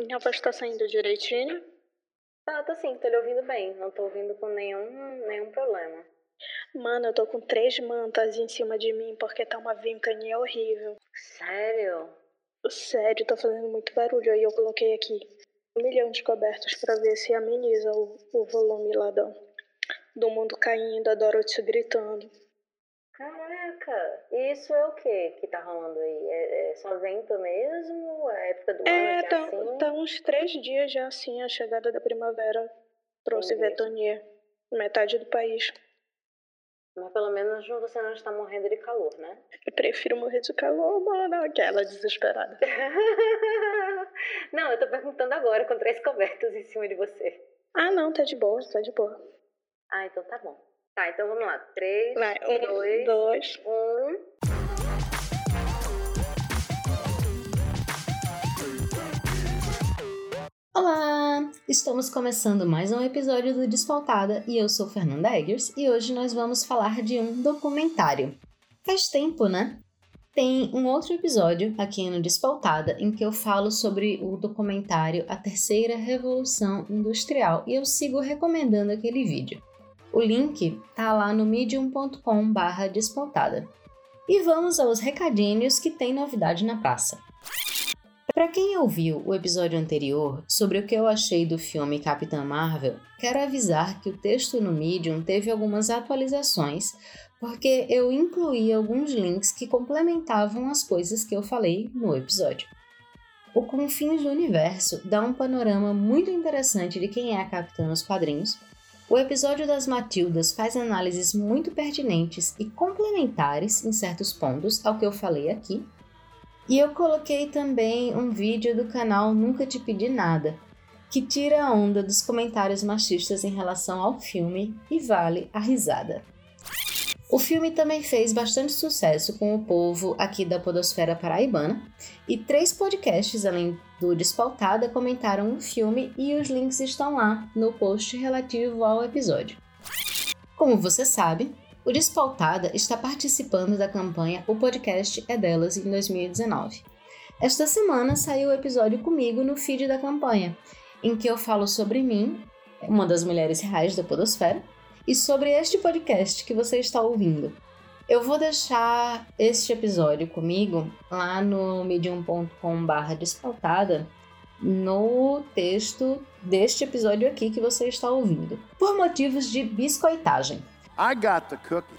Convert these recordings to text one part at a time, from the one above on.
Minha voz tá saindo direitinho? Tá, tá sim, tô lhe ouvindo bem. Não tô ouvindo com nenhum, nenhum problema. Mano, eu tô com três mantas em cima de mim porque tá uma ventania horrível. Sério? Sério, tá fazendo muito barulho. Aí eu coloquei aqui um milhão de cobertos pra ver se ameniza o, o volume lá do, do mundo caindo, a Dorothy gritando. Caraca, e isso é o que que tá rolando aí? É, é só vento mesmo? É a época do É, ano que é tá, assim? tá uns três dias já assim a chegada da primavera trouxe Entendi. ventania. Metade do país. Mas pelo menos você não está morrendo de calor, né? Eu prefiro morrer de calor, mano, aquela desesperada. não, eu tô perguntando agora com três cobertos em cima de você. Ah, não, tá de boa, tá de boa. Ah, então tá bom. Tá, então vamos lá. Três, Vai, um, dois, dois. um. Olá! Estamos começando mais um episódio do Despautada e eu sou Fernanda Eggers e hoje nós vamos falar de um documentário. Faz tempo, né? Tem um outro episódio aqui no Despautada em que eu falo sobre o documentário A Terceira Revolução Industrial e eu sigo recomendando aquele vídeo. O link tá lá no medium.com barra despautada. E vamos aos recadinhos que tem novidade na praça. Para quem ouviu o episódio anterior sobre o que eu achei do filme Capitã Marvel, quero avisar que o texto no Medium teve algumas atualizações, porque eu incluí alguns links que complementavam as coisas que eu falei no episódio. O Confins do Universo dá um panorama muito interessante de quem é a Capitã nos quadrinhos. O episódio das Matildas faz análises muito pertinentes e complementares em certos pontos ao que eu falei aqui. E eu coloquei também um vídeo do canal Nunca Te Pedi Nada, que tira a onda dos comentários machistas em relação ao filme e vale a risada. O filme também fez bastante sucesso com o povo aqui da Podosfera Paraibana, e três podcasts, além do Despautada, comentaram o filme e os links estão lá no post relativo ao episódio. Como você sabe, o Despautada está participando da campanha O Podcast é Delas em 2019. Esta semana saiu o episódio comigo no feed da campanha, em que eu falo sobre mim, uma das mulheres reais da Podosfera, e sobre este podcast que você está ouvindo. Eu vou deixar este episódio comigo lá no medium.com/barra despautada no texto deste episódio aqui que você está ouvindo, por motivos de biscoitagem. I got the cookie.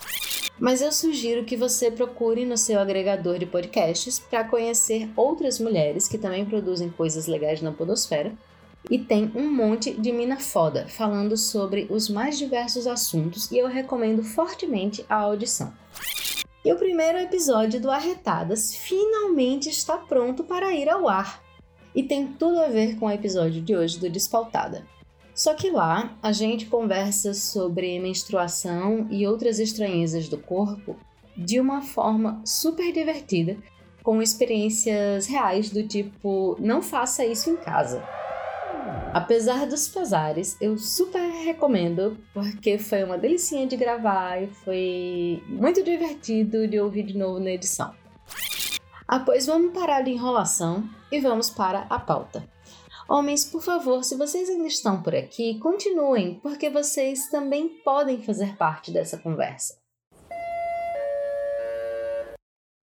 Mas eu sugiro que você procure no seu agregador de podcasts para conhecer outras mulheres que também produzem coisas legais na Podosfera. E tem um monte de mina foda falando sobre os mais diversos assuntos e eu recomendo fortemente a audição. E o primeiro episódio do Arretadas finalmente está pronto para ir ao ar. E tem tudo a ver com o episódio de hoje do Despautada. Só que lá a gente conversa sobre menstruação e outras estranhezas do corpo de uma forma super divertida, com experiências reais do tipo não faça isso em casa. Apesar dos pesares, eu super recomendo porque foi uma delicinha de gravar e foi muito divertido de ouvir de novo na edição. Ah, pois vamos parar de enrolação e vamos para a pauta. Homens, por favor, se vocês ainda estão por aqui, continuem, porque vocês também podem fazer parte dessa conversa.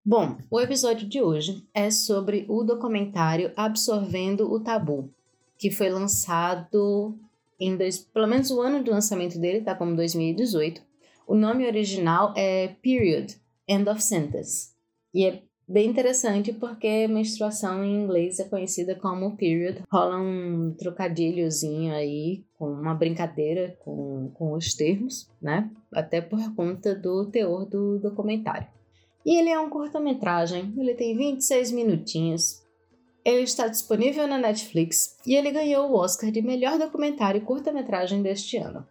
Bom, o episódio de hoje é sobre o documentário Absorvendo o Tabu, que foi lançado em dois, pelo menos o ano do lançamento dele tá como 2018. O nome original é Period, End of Sentence. E é bem interessante porque menstruação em inglês é conhecida como period. Rola um trocadilhozinho aí, com uma brincadeira com, com os termos, né? Até por conta do teor do documentário. E ele é um curta-metragem, ele tem 26 minutinhos. Ele está disponível na Netflix e ele ganhou o Oscar de melhor documentário curta-metragem deste ano.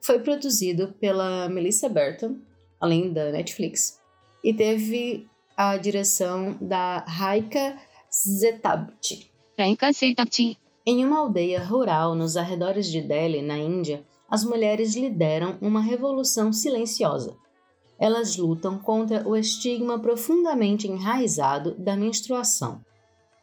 Foi produzido pela Melissa Burton, além da Netflix, e teve a direção da Raika Zetabti. Raika Setapti. Em uma aldeia rural nos arredores de Delhi, na Índia, as mulheres lideram uma revolução silenciosa. Elas lutam contra o estigma profundamente enraizado da menstruação.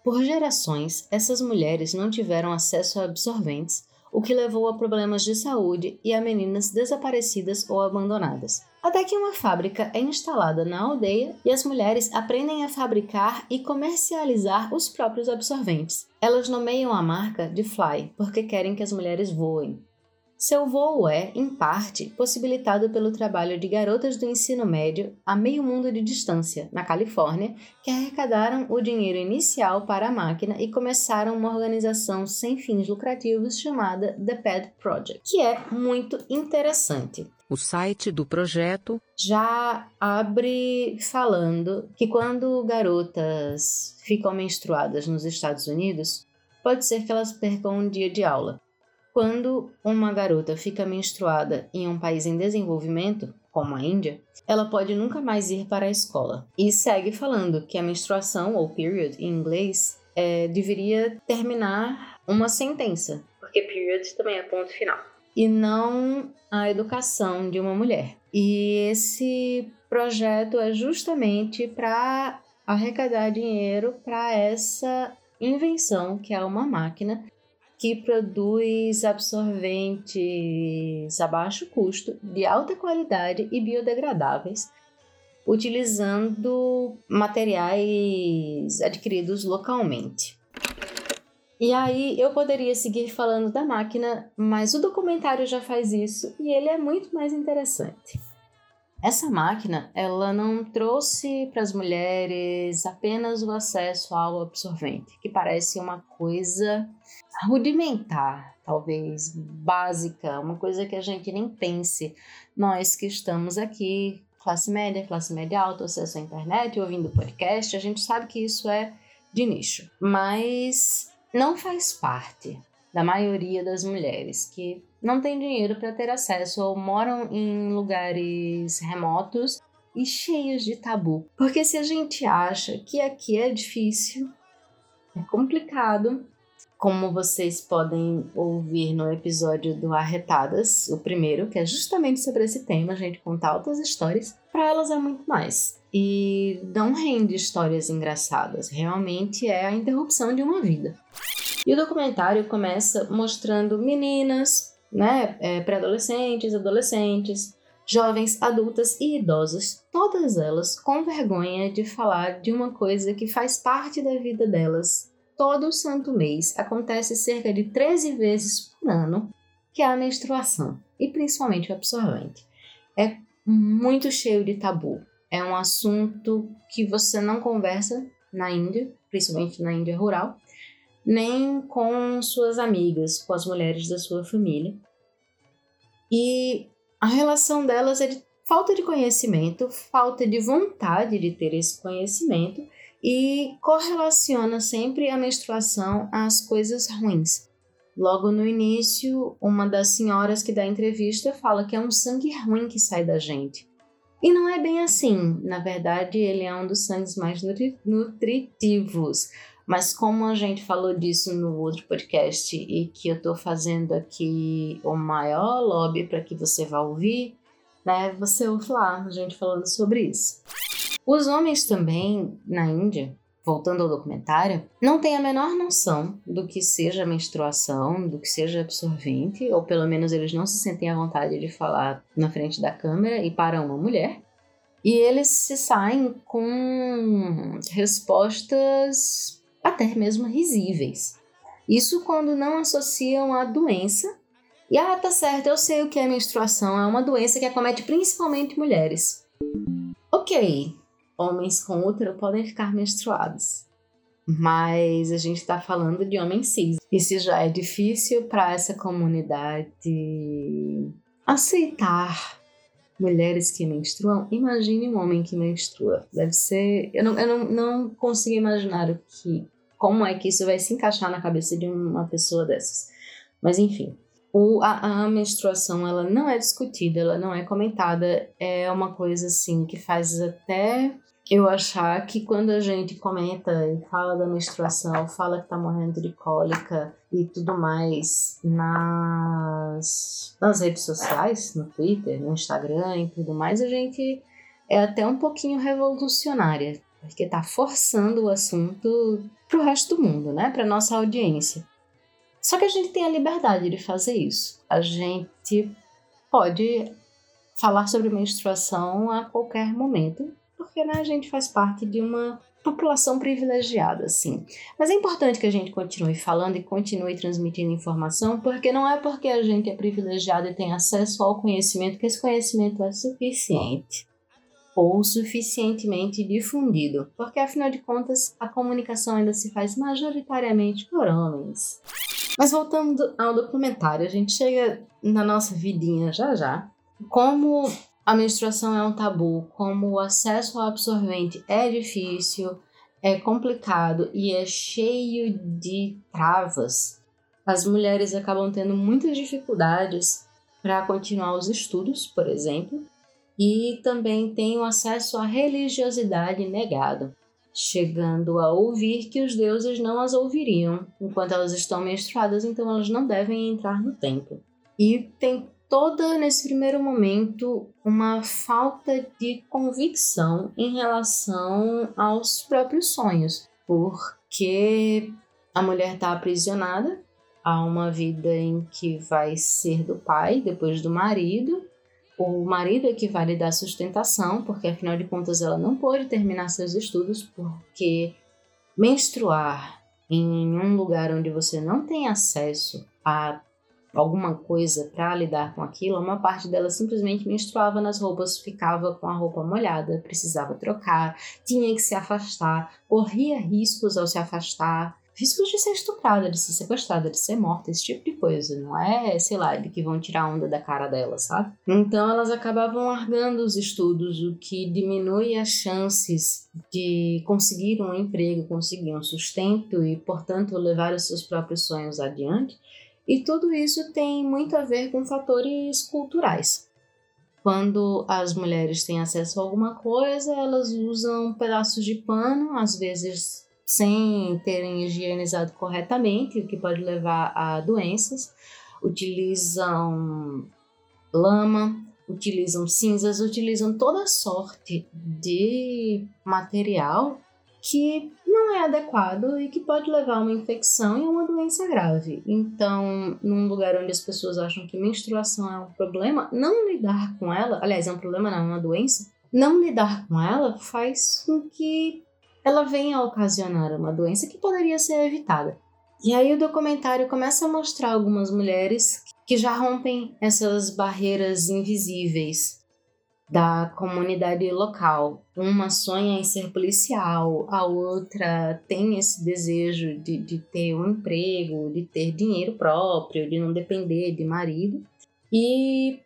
Por gerações, essas mulheres não tiveram acesso a absorventes, o que levou a problemas de saúde e a meninas desaparecidas ou abandonadas. Até que uma fábrica é instalada na aldeia e as mulheres aprendem a fabricar e comercializar os próprios absorventes. Elas nomeiam a marca de Fly porque querem que as mulheres voem. Seu voo é, em parte, possibilitado pelo trabalho de garotas do ensino médio a meio mundo de distância, na Califórnia, que arrecadaram o dinheiro inicial para a máquina e começaram uma organização sem fins lucrativos chamada The Pad Project, que é muito interessante. O site do projeto já abre falando que quando garotas ficam menstruadas nos Estados Unidos, pode ser que elas percam um dia de aula. Quando uma garota fica menstruada em um país em desenvolvimento, como a Índia, ela pode nunca mais ir para a escola. E segue falando que a menstruação, ou period em inglês, é, deveria terminar uma sentença. Porque period também é ponto final. E não a educação de uma mulher. E esse projeto é justamente para arrecadar dinheiro para essa invenção, que é uma máquina que produz absorventes a baixo custo, de alta qualidade e biodegradáveis, utilizando materiais adquiridos localmente. E aí eu poderia seguir falando da máquina, mas o documentário já faz isso e ele é muito mais interessante. Essa máquina, ela não trouxe para as mulheres apenas o acesso ao absorvente, que parece uma coisa rudimentar, talvez básica, uma coisa que a gente nem pense. Nós que estamos aqui, classe média, classe média alta, acesso à internet, ouvindo podcast, a gente sabe que isso é de nicho, mas não faz parte da maioria das mulheres que não têm dinheiro para ter acesso ou moram em lugares remotos e cheios de tabu. Porque se a gente acha que aqui é difícil, é complicado, como vocês podem ouvir no episódio do Arretadas, o primeiro, que é justamente sobre esse tema, a gente conta altas histórias, para elas é muito mais. E não rende histórias engraçadas, realmente é a interrupção de uma vida. E o documentário começa mostrando meninas, né, é, pré-adolescentes, adolescentes, jovens, adultas e idosas, todas elas com vergonha de falar de uma coisa que faz parte da vida delas todo santo mês acontece cerca de 13 vezes por ano, que é a menstruação, e principalmente o absorvente. É muito cheio de tabu. É um assunto que você não conversa na Índia, principalmente na Índia rural, nem com suas amigas, com as mulheres da sua família. E a relação delas é de falta de conhecimento, falta de vontade de ter esse conhecimento e correlaciona sempre a menstruação às coisas ruins. Logo no início, uma das senhoras que dá entrevista fala que é um sangue ruim que sai da gente. E não é bem assim. Na verdade, ele é um dos sangues mais nutri nutritivos. Mas como a gente falou disso no outro podcast e que eu estou fazendo aqui o maior lobby para que você vá ouvir, né? Você ouve lá a gente falando sobre isso. Os homens também, na Índia, voltando ao documentário, não têm a menor noção do que seja menstruação, do que seja absorvente, ou pelo menos eles não se sentem à vontade de falar na frente da câmera e para uma mulher. E eles se saem com respostas até mesmo risíveis. Isso quando não associam a doença. E ah, tá certo, eu sei o que é menstruação, é uma doença que acomete principalmente mulheres. Ok, homens com útero podem ficar menstruados. Mas a gente está falando de homens cis. Se já é difícil para essa comunidade aceitar mulheres que menstruam, imagine um homem que menstrua. Deve ser. Eu não, eu não, não consigo imaginar o que, como é que isso vai se encaixar na cabeça de uma pessoa dessas. Mas enfim. O, a, a menstruação ela não é discutida, ela não é comentada, é uma coisa assim que faz até eu achar que quando a gente comenta e fala da menstruação, fala que tá morrendo de cólica e tudo mais nas, nas redes sociais, no Twitter, no Instagram e tudo mais, a gente é até um pouquinho revolucionária. porque está forçando o assunto para o resto do mundo, né? Para nossa audiência. Só que a gente tem a liberdade de fazer isso. A gente pode falar sobre menstruação a qualquer momento, porque né, a gente faz parte de uma população privilegiada, assim. Mas é importante que a gente continue falando e continue transmitindo informação, porque não é porque a gente é privilegiado e tem acesso ao conhecimento que esse conhecimento é suficiente ou suficientemente difundido, porque afinal de contas a comunicação ainda se faz majoritariamente por homens. Mas voltando ao documentário, a gente chega na nossa vidinha já já. Como a menstruação é um tabu, como o acesso ao absorvente é difícil, é complicado e é cheio de travas, as mulheres acabam tendo muitas dificuldades para continuar os estudos, por exemplo, e também têm o acesso à religiosidade negado, chegando a ouvir que os deuses não as ouviriam enquanto elas estão menstruadas, então elas não devem entrar no templo. E tem toda, nesse primeiro momento, uma falta de convicção em relação aos próprios sonhos, porque a mulher está aprisionada a uma vida em que vai ser do pai depois do marido. O marido é que vai lhe dar sustentação, porque afinal de contas ela não pode terminar seus estudos, porque menstruar em um lugar onde você não tem acesso a alguma coisa para lidar com aquilo, uma parte dela simplesmente menstruava nas roupas, ficava com a roupa molhada, precisava trocar, tinha que se afastar, corria riscos ao se afastar, riscos de ser estuprada, de ser sequestrada, de ser morta, esse tipo de coisa. Não é, sei lá, de que vão tirar onda da cara dela, sabe? Então elas acabavam largando os estudos, o que diminui as chances de conseguir um emprego, conseguir um sustento e, portanto, levar os seus próprios sonhos adiante. E tudo isso tem muito a ver com fatores culturais. Quando as mulheres têm acesso a alguma coisa, elas usam pedaços de pano, às vezes sem terem higienizado corretamente, o que pode levar a doenças. Utilizam lama, utilizam cinzas, utilizam toda sorte de material que não é adequado e que pode levar a uma infecção e uma doença grave. Então, num lugar onde as pessoas acham que menstruação é um problema, não lidar com ela, aliás, é um problema não, é uma doença, não lidar com ela faz com que ela venha a ocasionar uma doença que poderia ser evitada. E aí o documentário começa a mostrar algumas mulheres que já rompem essas barreiras invisíveis da comunidade local. Uma sonha em ser policial, a outra tem esse desejo de, de ter um emprego, de ter dinheiro próprio, de não depender de marido. E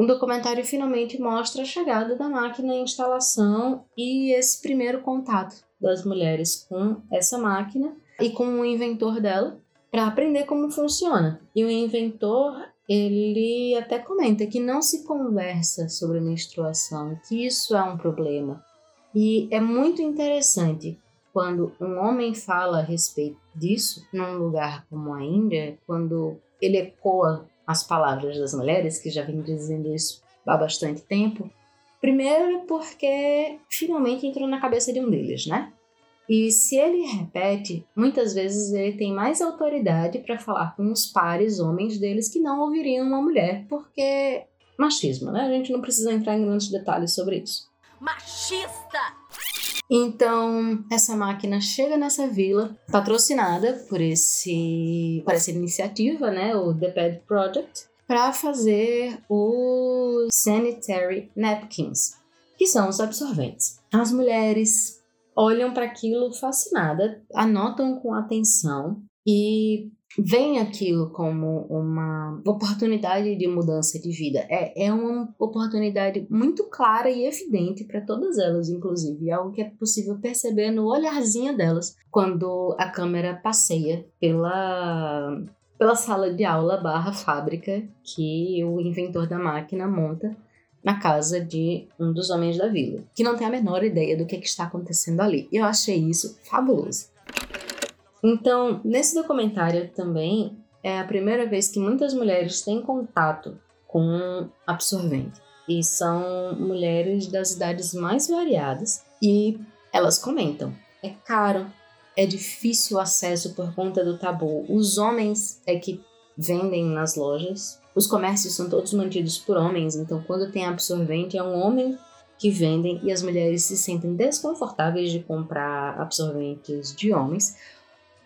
um documentário finalmente mostra a chegada da máquina em instalação e esse primeiro contato das mulheres com essa máquina e com o inventor dela para aprender como funciona. E o inventor ele até comenta que não se conversa sobre menstruação, que isso é um problema. E é muito interessante quando um homem fala a respeito disso num lugar como a Índia, quando ele ecoa as palavras das mulheres, que já vem dizendo isso há bastante tempo. Primeiro, porque finalmente entrou na cabeça de um deles, né? E se ele repete, muitas vezes ele tem mais autoridade para falar com os pares homens deles que não ouviriam uma mulher, porque machismo, né? A gente não precisa entrar em grandes detalhes sobre isso. Machista! Então, essa máquina chega nessa vila, patrocinada por esse por essa iniciativa, né, o The Pad Project, para fazer os sanitary napkins, que são os absorventes. As mulheres olham para aquilo fascinada, anotam com atenção e veem aquilo como uma oportunidade de mudança de vida. É, é uma oportunidade muito clara e evidente para todas elas, inclusive. É algo que é possível perceber no olharzinho delas quando a câmera passeia pela, pela sala de aula barra fábrica que o inventor da máquina monta na casa de um dos homens da vila, que não tem a menor ideia do que, que está acontecendo ali. E eu achei isso fabuloso. Então, nesse documentário também é a primeira vez que muitas mulheres têm contato com absorvente. E são mulheres das idades mais variadas. E Elas comentam: é caro, é difícil o acesso por conta do tabu. Os homens é que vendem nas lojas. Os comércios são todos mantidos por homens, então quando tem absorvente é um homem que vendem e as mulheres se sentem desconfortáveis de comprar absorventes de homens.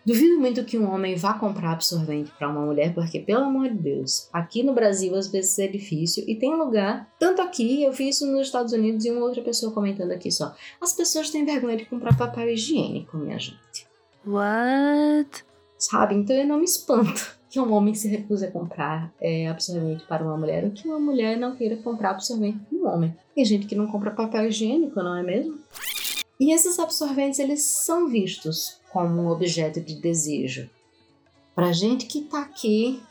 Duvido muito que um homem vá comprar absorvente para uma mulher, porque, pelo amor de Deus, aqui no Brasil às vezes é difícil e tem lugar, tanto aqui, eu vi isso nos Estados Unidos e uma outra pessoa comentando aqui só. As pessoas têm vergonha de comprar papel higiênico, minha gente. What? Sabe? Então eu não me espanto que um homem se recuse a comprar é, absorvente para uma mulher ou que uma mulher não queira comprar absorvente para um homem. Tem gente que não compra papel higiênico, não é mesmo? E esses absorventes, eles são vistos como um objeto de desejo. Para gente que está aqui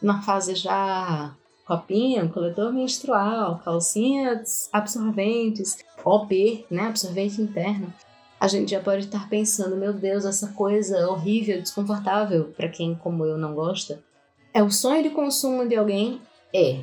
na fase já copinha, coletor menstrual, calcinhas absorventes, OP, né, absorvente interno, a gente já pode estar pensando, meu Deus, essa coisa horrível, desconfortável para quem como eu não gosta. É o sonho de consumo de alguém? É,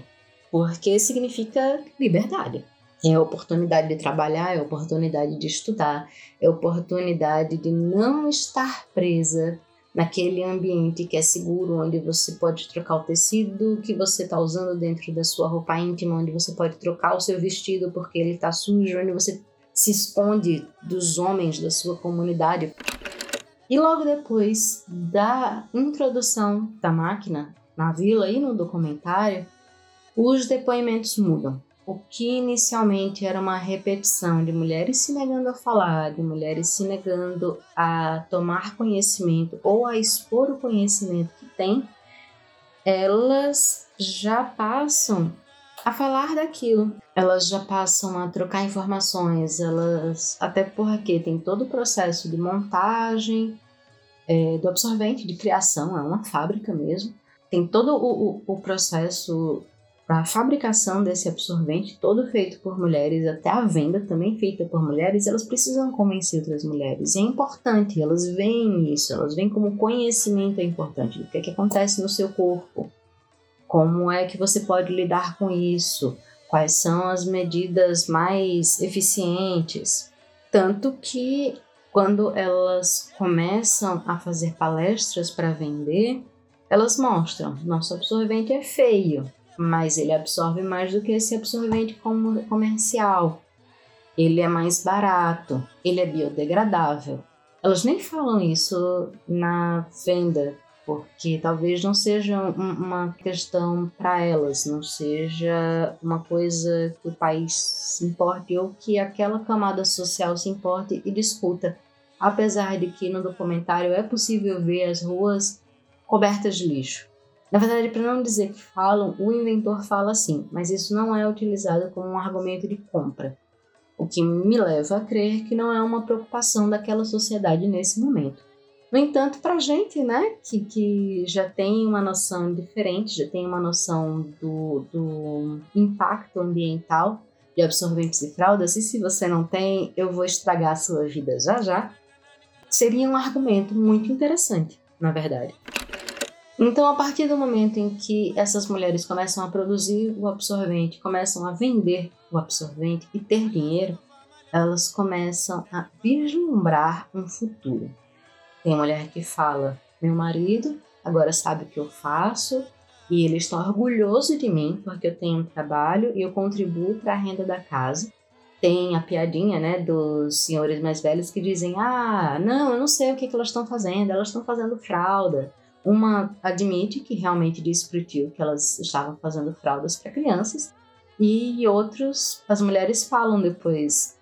porque significa liberdade. É a oportunidade de trabalhar, é a oportunidade de estudar, é a oportunidade de não estar presa naquele ambiente que é seguro, onde você pode trocar o tecido que você está usando dentro da sua roupa íntima, onde você pode trocar o seu vestido porque ele está sujo, onde você se esconde dos homens da sua comunidade. E logo depois da introdução da máquina na vila e no documentário, os depoimentos mudam. O que inicialmente era uma repetição de mulheres se negando a falar, de mulheres se negando a tomar conhecimento ou a expor o conhecimento que têm, elas já passam a falar daquilo. Elas já passam a trocar informações, elas até porque tem todo o processo de montagem é, do absorvente, de criação, é uma fábrica mesmo. Tem todo o, o, o processo a fabricação desse absorvente, todo feito por mulheres, até a venda também feita por mulheres, elas precisam convencer outras mulheres. E é importante, elas veem isso, elas veem como conhecimento é importante, o que, é que acontece no seu corpo, como é que você pode lidar com isso, quais são as medidas mais eficientes. Tanto que quando elas começam a fazer palestras para vender, elas mostram: nosso absorvente é feio, mas ele absorve mais do que esse absorvente comercial. Ele é mais barato, ele é biodegradável. Elas nem falam isso na venda, porque talvez não seja uma questão para elas, não seja uma coisa que o país se importe ou que aquela camada social se importe e discuta. Apesar de que no documentário é possível ver as ruas cobertas de lixo. Na verdade, para não dizer que falam, o inventor fala assim, mas isso não é utilizado como um argumento de compra, o que me leva a crer que não é uma preocupação daquela sociedade nesse momento. No entanto, para a gente, né, que, que já tem uma noção diferente, já tem uma noção do, do impacto ambiental de absorventes e fraldas, e se você não tem, eu vou estragar a sua vida já já, seria um argumento muito interessante, na verdade. Então, a partir do momento em que essas mulheres começam a produzir o absorvente, começam a vender o absorvente e ter dinheiro, elas começam a vislumbrar um futuro. Tem mulher que fala: meu marido agora sabe o que eu faço e ele está orgulhoso de mim porque eu tenho um trabalho e eu contribuo para a renda da casa. Tem a piadinha, né, dos senhores mais velhos que dizem: ah, não, eu não sei o que, que elas estão fazendo, elas estão fazendo fralda. Uma admite que realmente tio que elas estavam fazendo fraldas para crianças, e outros, as mulheres falam depois.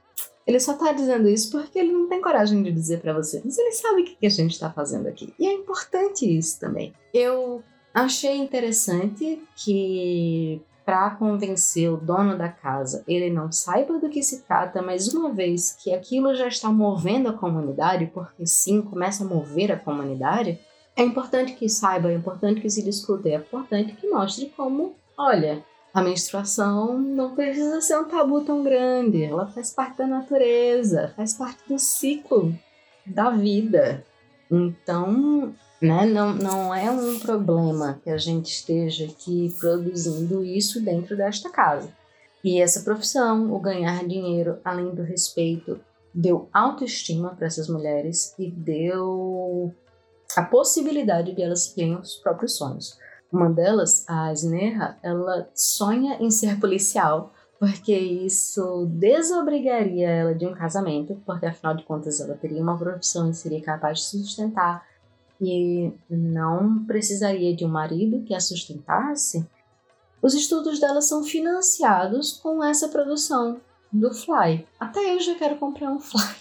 Ele só está dizendo isso porque ele não tem coragem de dizer para você, mas ele sabe o que a gente está fazendo aqui. E é importante isso também. Eu achei interessante que para convencer o dono da casa, ele não saiba do que se trata, mas uma vez que aquilo já está movendo a comunidade, porque sim, começa a mover a comunidade, é importante que saiba, é importante que se discuta, é importante que mostre como, olha, a menstruação não precisa ser um tabu tão grande, ela faz parte da natureza, faz parte do ciclo da vida. Então, né, não, não é um problema que a gente esteja aqui produzindo isso dentro desta casa. E essa profissão, o ganhar dinheiro, além do respeito, deu autoestima para essas mulheres e deu a possibilidade de elas seguirem os próprios sonhos. Uma delas, a Sneha, ela sonha em ser policial porque isso desobrigaria ela de um casamento, porque afinal de contas ela teria uma profissão e seria capaz de sustentar e não precisaria de um marido que a sustentasse. Os estudos dela são financiados com essa produção do Fly. Até eu já quero comprar um Fly.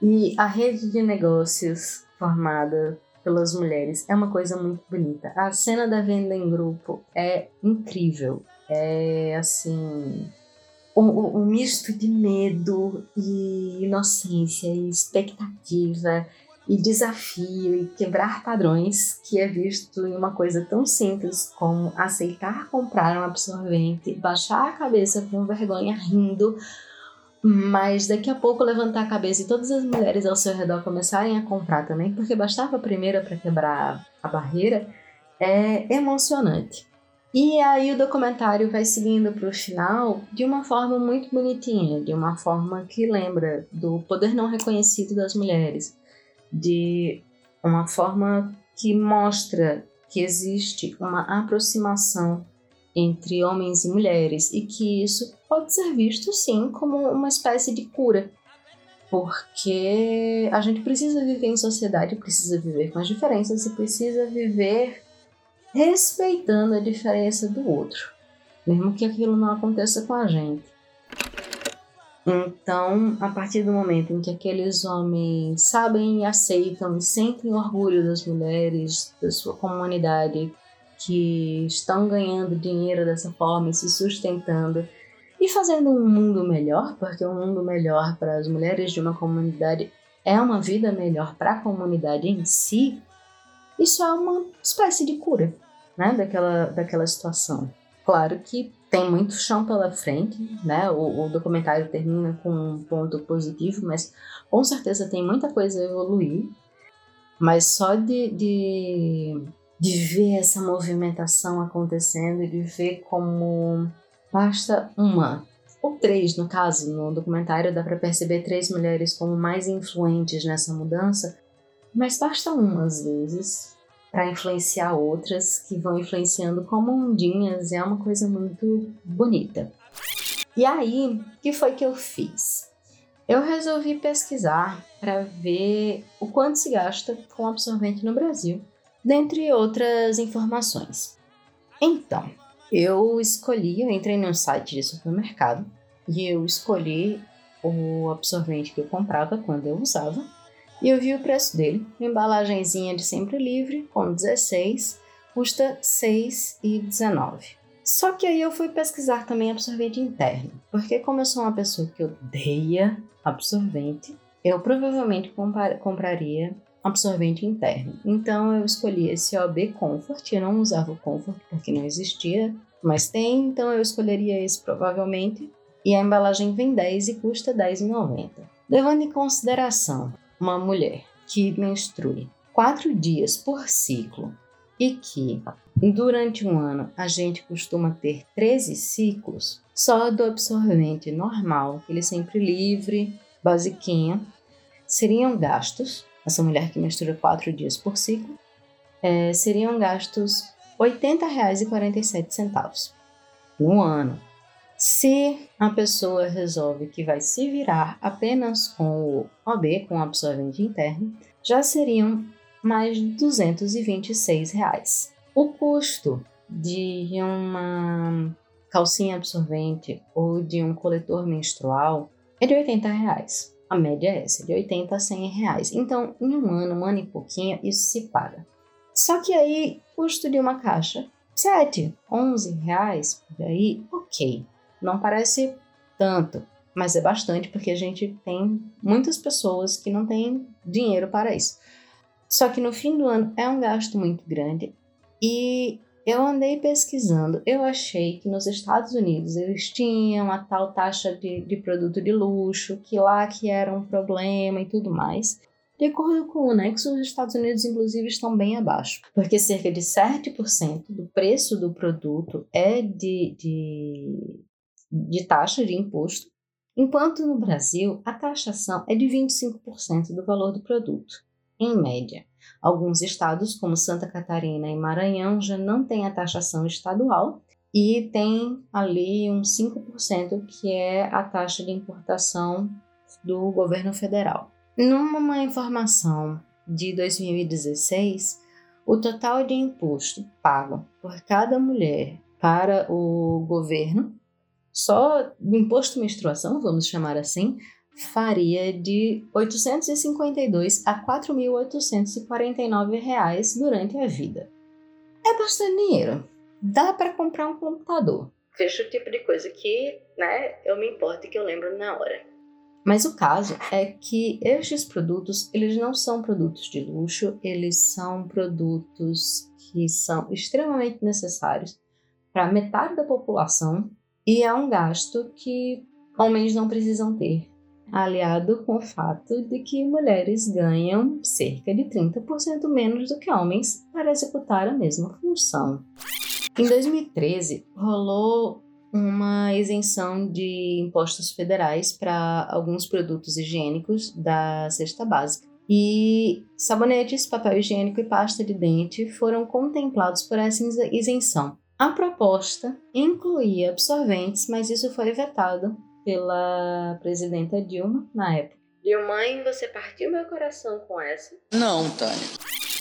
E a rede de negócios formada pelas mulheres é uma coisa muito bonita. A cena da venda em grupo é incrível. É assim. Um, um misto de medo e inocência e expectativa e desafio e quebrar padrões que é visto em uma coisa tão simples como aceitar comprar um absorvente, baixar a cabeça com vergonha rindo, mas daqui a pouco levantar a cabeça e todas as mulheres ao seu redor começarem a comprar também, porque bastava a primeira para quebrar a barreira, é emocionante. E aí o documentário vai seguindo para o final de uma forma muito bonitinha, de uma forma que lembra do poder não reconhecido das mulheres de uma forma que mostra que existe uma aproximação entre homens e mulheres e que isso pode ser visto sim como uma espécie de cura. Porque a gente precisa viver em sociedade, precisa viver com as diferenças e precisa viver respeitando a diferença do outro, mesmo que aquilo não aconteça com a gente. Então, a partir do momento em que aqueles homens sabem e aceitam e sentem orgulho das mulheres, da sua comunidade, que estão ganhando dinheiro dessa forma e se sustentando e fazendo um mundo melhor, porque um mundo melhor para as mulheres de uma comunidade é uma vida melhor para a comunidade em si, isso é uma espécie de cura né, daquela, daquela situação. Claro que tem muito chão pela frente, né? O, o, documentário termina com um ponto positivo, mas com certeza tem muita coisa a evoluir. Mas só de, de, de ver essa movimentação acontecendo, de ver como basta uma, ou três no caso, no documentário dá para perceber três mulheres como mais influentes nessa mudança, mas basta uma às vezes para influenciar outras que vão influenciando como ondinhas, é uma coisa muito bonita. E aí, o que foi que eu fiz? Eu resolvi pesquisar para ver o quanto se gasta com absorvente no Brasil, dentre outras informações. Então, eu escolhi, eu entrei num site de supermercado e eu escolhi o absorvente que eu comprava quando eu usava e eu vi o preço dele. embalagenzinha de sempre livre, com 16, custa R$ 6,19. Só que aí eu fui pesquisar também absorvente interno, porque como eu sou uma pessoa que odeia absorvente, eu provavelmente compraria absorvente interno. Então eu escolhi esse OB Comfort, eu não usava o Comfort porque não existia, mas tem, então eu escolheria esse provavelmente. E a embalagem vem 10 e custa R$10,90. Levando em consideração uma mulher que menstrue quatro dias por ciclo e que durante um ano a gente costuma ter 13 ciclos, só do absorvente normal, aquele sempre livre, basiquinha, seriam gastos, essa mulher que menstrua quatro dias por ciclo, é, seriam gastos R$ 80,47 no ano. Se a pessoa resolve que vai se virar apenas com o OB, com o absorvente interno, já seriam mais de 226 reais. O custo de uma calcinha absorvente ou de um coletor menstrual é de 80 reais. A média é essa, de 80 a 100 reais. Então, em um ano, um ano e pouquinho, isso se paga. Só que aí, custo de uma caixa, 7, 11 reais, por aí, ok. Não parece tanto, mas é bastante porque a gente tem muitas pessoas que não têm dinheiro para isso. Só que no fim do ano é um gasto muito grande e eu andei pesquisando, eu achei que nos Estados Unidos eles tinham a tal taxa de, de produto de luxo, que lá que era um problema e tudo mais. De acordo com o Nexo, os Estados Unidos, inclusive, estão bem abaixo, porque cerca de 7% do preço do produto é de, de de taxa de imposto enquanto no Brasil a taxação é de 25% do valor do produto, em média. Alguns estados, como Santa Catarina e Maranhão, já não têm a taxação estadual e tem ali uns 5% que é a taxa de importação do governo federal. Numa informação de 2016, o total de imposto pago por cada mulher para o governo, só imposto menstruação, vamos chamar assim, faria de 852 a 4.849 reais durante a vida. É bastante dinheiro. Dá para comprar um computador. Fecha o tipo de coisa que, né, eu me importo e que eu lembro na hora. Mas o caso é que estes produtos, eles não são produtos de luxo, eles são produtos que são extremamente necessários para metade da população e é um gasto que homens não precisam ter, aliado com o fato de que mulheres ganham cerca de 30% menos do que homens para executar a mesma função. Em 2013, rolou uma isenção de impostos federais para alguns produtos higiênicos da cesta básica. E sabonetes, papel higiênico e pasta de dente foram contemplados por essa isenção. A proposta incluía absorventes, mas isso foi vetado pela presidenta Dilma na época. Dilma, você partiu meu coração com essa? Não, Tânia.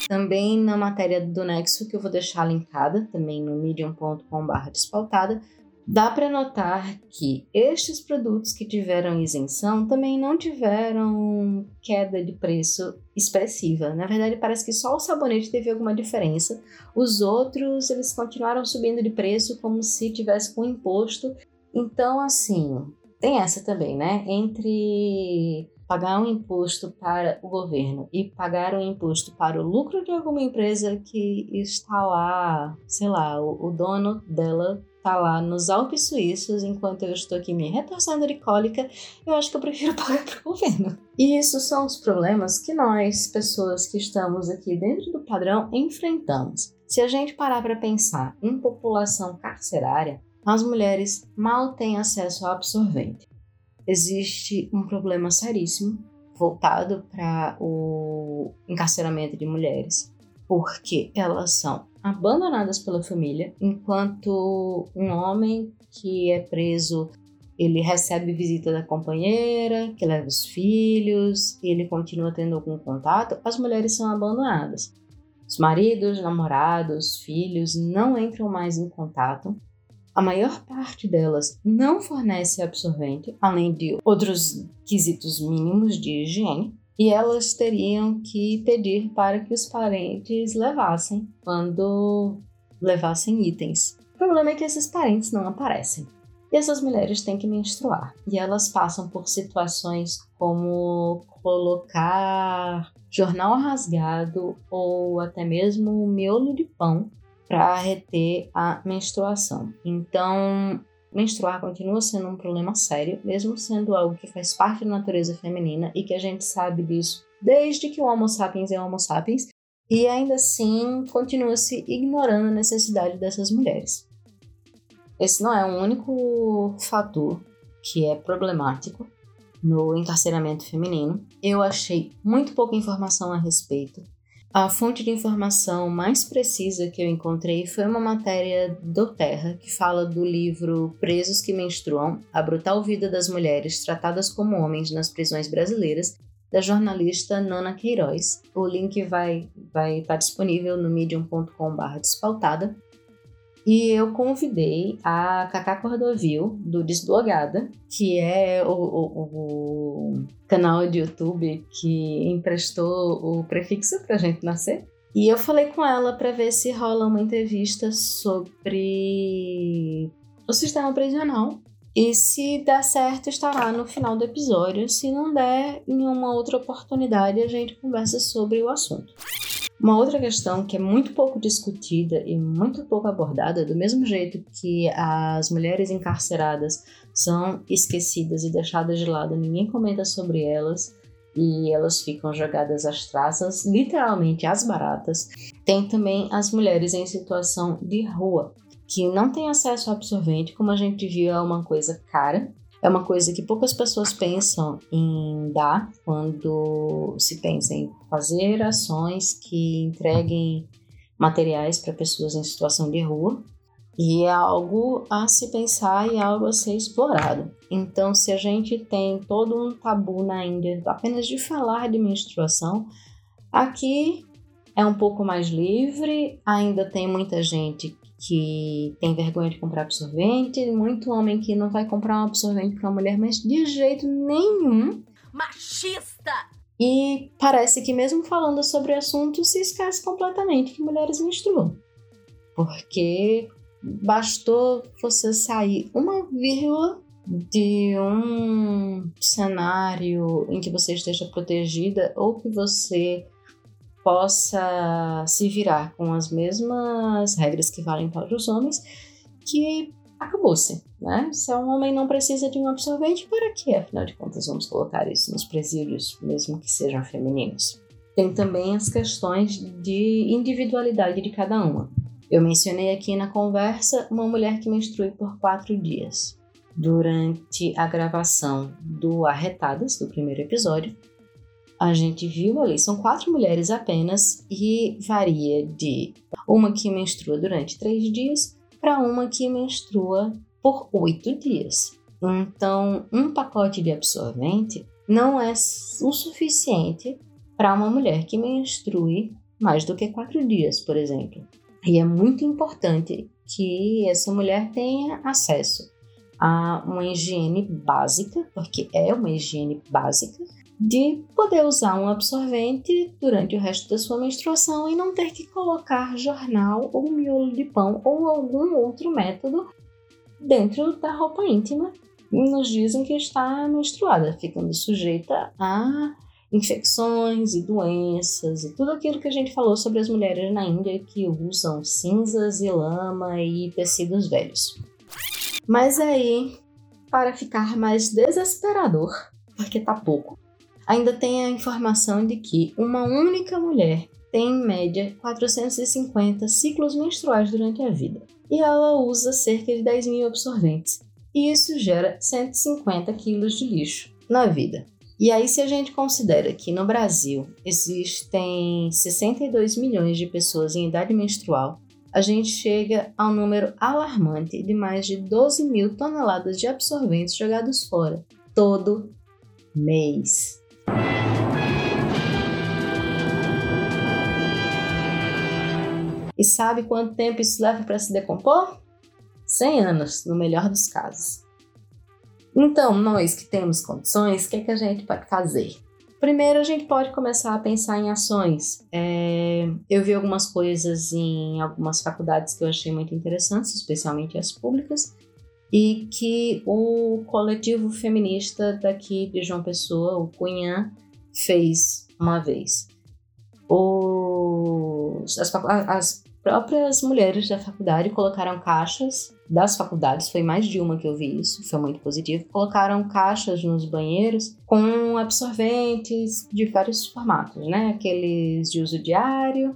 Também na matéria do Nexo, que eu vou deixar linkada, também no medium.com.br despautada, dá para notar que estes produtos que tiveram isenção também não tiveram queda de preço expressiva. Na verdade, parece que só o sabonete teve alguma diferença. Os outros, eles continuaram subindo de preço como se tivesse com imposto. Então, assim, tem essa também, né? Entre pagar um imposto para o governo e pagar um imposto para o lucro de alguma empresa que está lá, sei lá, o, o dono dela está lá nos Alpes Suíços, enquanto eu estou aqui me retorcendo de cólica, eu acho que eu prefiro pagar para o governo. E isso são os problemas que nós, pessoas que estamos aqui dentro do padrão, enfrentamos. Se a gente parar para pensar em população carcerária, as mulheres mal têm acesso ao absorvente existe um problema seríssimo voltado para o encarceramento de mulheres, porque elas são abandonadas pela família, enquanto um homem que é preso ele recebe visita da companheira, que leva os filhos, ele continua tendo algum contato, as mulheres são abandonadas. Os maridos, namorados, filhos não entram mais em contato a maior parte delas não fornece absorvente, além de outros quesitos mínimos de higiene, e elas teriam que pedir para que os parentes levassem quando levassem itens. O problema é que esses parentes não aparecem. E essas mulheres têm que menstruar. E elas passam por situações como colocar jornal rasgado ou até mesmo miolo de pão para reter a menstruação. Então, menstruar continua sendo um problema sério, mesmo sendo algo que faz parte da natureza feminina e que a gente sabe disso desde que o Homo sapiens é Homo sapiens, e ainda assim continua se ignorando a necessidade dessas mulheres. Esse não é o único fator que é problemático no encarceramento feminino. Eu achei muito pouca informação a respeito. A fonte de informação mais precisa que eu encontrei foi uma matéria do Terra que fala do livro Presos que Menstruam: A Brutal Vida das Mulheres Tratadas como Homens nas Prisões Brasileiras, da jornalista Nana Queiroz. O link vai vai estar disponível no medium.com/despautada. E eu convidei a Cacá Cordovil, do Desblogada, que é o, o, o, canal de YouTube que emprestou o prefixo pra gente nascer. E eu falei com ela para ver se rola uma entrevista sobre o sistema prisional. E se der certo, estará no final do episódio. Se não der, em uma outra oportunidade a gente conversa sobre o assunto. Uma outra questão que é muito pouco discutida e muito pouco abordada, do mesmo jeito que as mulheres encarceradas são esquecidas e deixadas de lado, ninguém comenta sobre elas e elas ficam jogadas às traças, literalmente às baratas. Tem também as mulheres em situação de rua, que não têm acesso ao absorvente, como a gente viu, é uma coisa cara. É uma coisa que poucas pessoas pensam em dar quando se pensa em fazer ações que entreguem materiais para pessoas em situação de rua. E é algo a se pensar e algo a ser explorado. Então, se a gente tem todo um tabu na Índia apenas de falar de menstruação, aqui é um pouco mais livre, ainda tem muita gente que tem vergonha de comprar absorvente, muito homem que não vai comprar um absorvente para uma mulher, mas de jeito nenhum. Machista! E parece que mesmo falando sobre o assunto se esquece completamente que mulheres menstruam. Porque bastou você sair uma vírgula de um cenário em que você esteja protegida ou que você possa se virar com as mesmas regras que valem para os homens, que acabou-se, né? Se um homem não precisa de um absorvente, para que, afinal de contas, vamos colocar isso nos presídios, mesmo que sejam femininos? Tem também as questões de individualidade de cada uma. Eu mencionei aqui na conversa uma mulher que menstrui por quatro dias. Durante a gravação do Arretadas, do primeiro episódio, a gente viu ali, são quatro mulheres apenas e varia de uma que menstrua durante três dias para uma que menstrua por oito dias. Então, um pacote de absorvente não é o suficiente para uma mulher que menstrue mais do que quatro dias, por exemplo. E é muito importante que essa mulher tenha acesso a uma higiene básica, porque é uma higiene básica, de poder usar um absorvente durante o resto da sua menstruação e não ter que colocar jornal ou miolo de pão ou algum outro método dentro da roupa íntima nos dias em que está menstruada, ficando sujeita a infecções e doenças e tudo aquilo que a gente falou sobre as mulheres na Índia que usam cinzas e lama e tecidos velhos. Mas aí, para ficar mais desesperador, porque tá pouco, ainda tem a informação de que uma única mulher tem em média 450 ciclos menstruais durante a vida e ela usa cerca de 10 mil absorventes. E isso gera 150 quilos de lixo na vida. E aí, se a gente considera que no Brasil existem 62 milhões de pessoas em idade menstrual, a gente chega a um número alarmante de mais de 12 mil toneladas de absorventes jogados fora todo mês. E sabe quanto tempo isso leva para se decompor? 100 anos, no melhor dos casos. Então, nós que temos condições, o que, é que a gente pode fazer? Primeiro, a gente pode começar a pensar em ações. É, eu vi algumas coisas em algumas faculdades que eu achei muito interessantes, especialmente as públicas, e que o coletivo feminista daqui de João Pessoa, o Cunhã, fez uma vez. Os, as, as próprias mulheres da faculdade colocaram caixas das faculdades, foi mais de uma que eu vi isso, foi muito positivo. Colocaram caixas nos banheiros com absorventes de vários formatos, né? Aqueles de uso diário,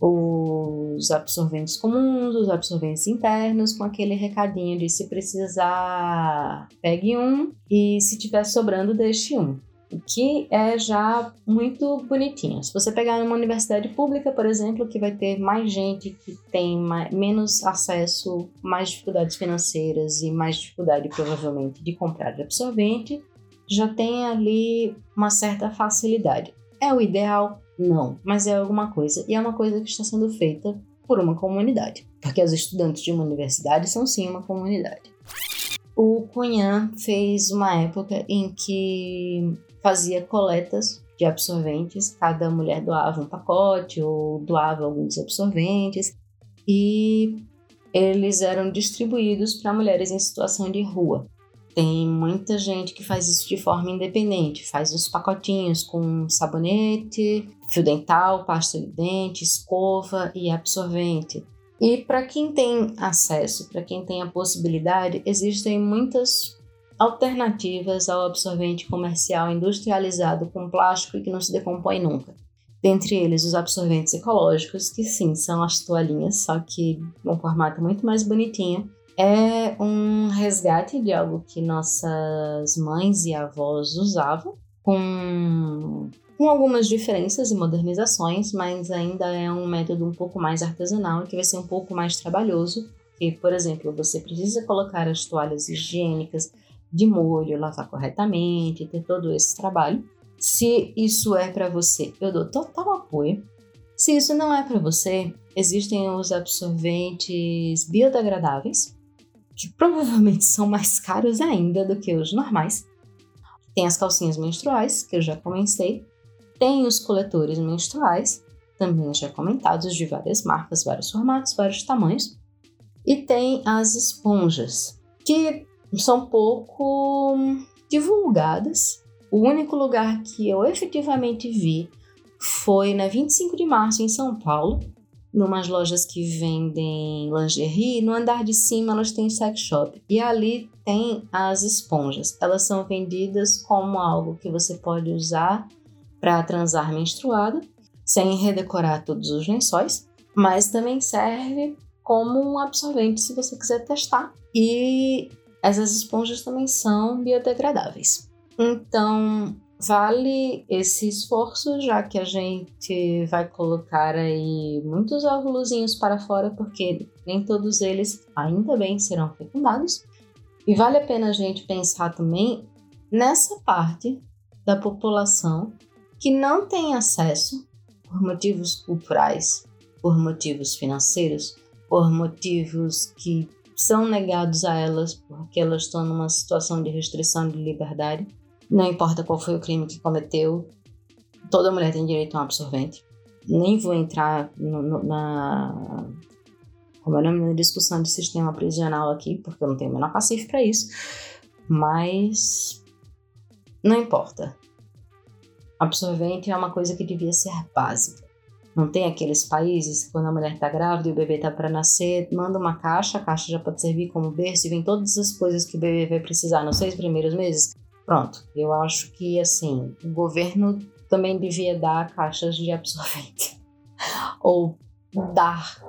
os absorventes comuns, os absorventes internos, com aquele recadinho de se precisar, pegue um e se tiver sobrando, deixe um o que é já muito bonitinho. Se você pegar uma universidade pública, por exemplo, que vai ter mais gente que tem mais, menos acesso, mais dificuldades financeiras e mais dificuldade provavelmente de comprar absorvente, já tem ali uma certa facilidade. É o ideal? Não, mas é alguma coisa. E é uma coisa que está sendo feita por uma comunidade, porque os estudantes de uma universidade são sim uma comunidade. O Cunhã fez uma época em que fazia coletas de absorventes, cada mulher doava um pacote ou doava alguns absorventes. E eles eram distribuídos para mulheres em situação de rua. Tem muita gente que faz isso de forma independente, faz os pacotinhos com sabonete, fio dental, pasta de dente, escova e absorvente. E para quem tem acesso, para quem tem a possibilidade, existem muitas alternativas ao absorvente comercial industrializado com plástico e que não se decompõe nunca. Dentre eles, os absorventes ecológicos, que sim, são as toalhinhas, só que um formato muito mais bonitinho, é um resgate de algo que nossas mães e avós usavam, com, com algumas diferenças e modernizações, mas ainda é um método um pouco mais artesanal e que vai ser um pouco mais trabalhoso. Que, por exemplo, você precisa colocar as toalhas higiênicas de molho, lavar corretamente, ter todo esse trabalho. Se isso é para você, eu dou total apoio. Se isso não é para você, existem os absorventes biodegradáveis, que provavelmente são mais caros ainda do que os normais. Tem as calcinhas menstruais, que eu já comentei. Tem os coletores menstruais, também já comentados, de várias marcas, vários formatos, vários tamanhos. E tem as esponjas, que são pouco divulgadas. O único lugar que eu efetivamente vi foi na 25 de março em São Paulo, numas lojas que vendem lingerie, no andar de cima elas têm sex shop e ali tem as esponjas. Elas são vendidas como algo que você pode usar para transar menstruada, sem redecorar todos os lençóis, mas também serve como um absorvente se você quiser testar. E essas esponjas também são biodegradáveis. Então, Vale esse esforço, já que a gente vai colocar aí muitos óvulos para fora, porque nem todos eles ainda bem serão fecundados. E vale a pena a gente pensar também nessa parte da população que não tem acesso por motivos culturais, por motivos financeiros, por motivos que são negados a elas porque elas estão numa situação de restrição de liberdade não importa qual foi o crime que cometeu, toda mulher tem direito a um absorvente. Nem vou entrar no, no, na como é discussão de sistema prisional aqui, porque eu não tenho o menor pacífico para isso. Mas não importa. Absorvente é uma coisa que devia ser básica. Não tem aqueles países que quando a mulher está grávida e o bebê está para nascer, manda uma caixa, a caixa já pode servir como berço e vem todas as coisas que o bebê vai precisar nos seis primeiros meses. Pronto, eu acho que assim, o governo também devia dar caixas de absorvente ou dar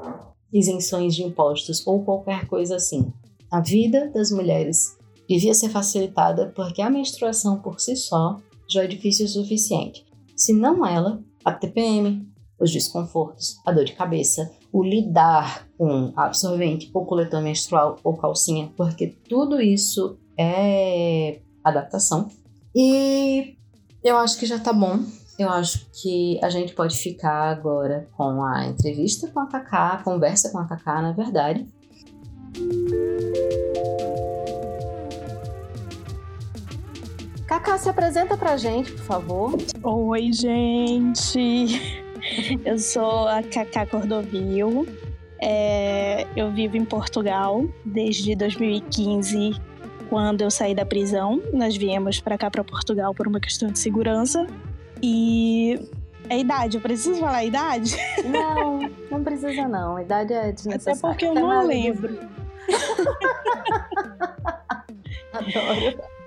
isenções de impostos ou qualquer coisa assim. A vida das mulheres devia ser facilitada porque a menstruação por si só já é difícil o suficiente. Se não ela, a TPM, os desconfortos, a dor de cabeça, o lidar com absorvente ou coletor menstrual ou calcinha, porque tudo isso é adaptação. E eu acho que já tá bom. Eu acho que a gente pode ficar agora com a entrevista com a Kaká, a conversa com a Kaká, na verdade. Kaká, se apresenta pra gente, por favor. Oi, gente. Eu sou a Kaká Cordovil. É, eu vivo em Portugal desde 2015 quando eu saí da prisão. Nós viemos para cá, para Portugal, por uma questão de segurança. E a idade, eu preciso falar idade? Não, não precisa não. A idade é desnecessária. Até porque eu não lembro. Adoro.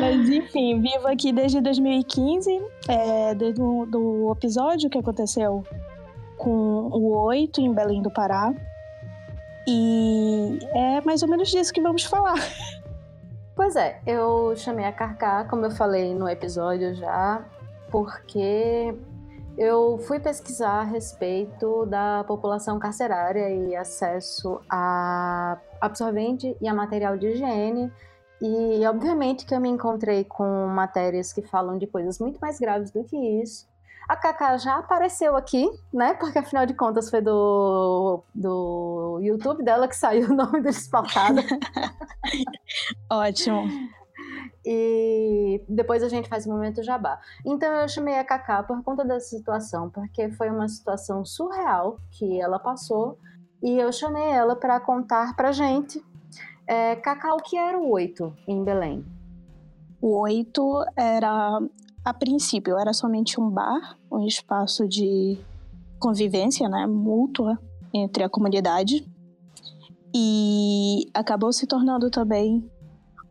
Mas enfim, vivo aqui desde 2015, é, desde o do episódio que aconteceu com o Oito em Belém do Pará. E é mais ou menos disso que vamos falar. Pois é, eu chamei a Carcá, como eu falei no episódio já, porque eu fui pesquisar a respeito da população carcerária e acesso a absorvente e a material de higiene. E obviamente que eu me encontrei com matérias que falam de coisas muito mais graves do que isso. A Kaká já apareceu aqui, né? Porque afinal de contas foi do, do YouTube dela que saiu o nome do Espaltada. Ótimo. E depois a gente faz o momento jabá. Então eu chamei a Kaká por conta dessa situação, porque foi uma situação surreal que ela passou e eu chamei ela para contar pra gente. É, Kaká, o que era o oito em Belém? O oito era a princípio era somente um bar, um espaço de convivência, né, mútua entre a comunidade e acabou se tornando também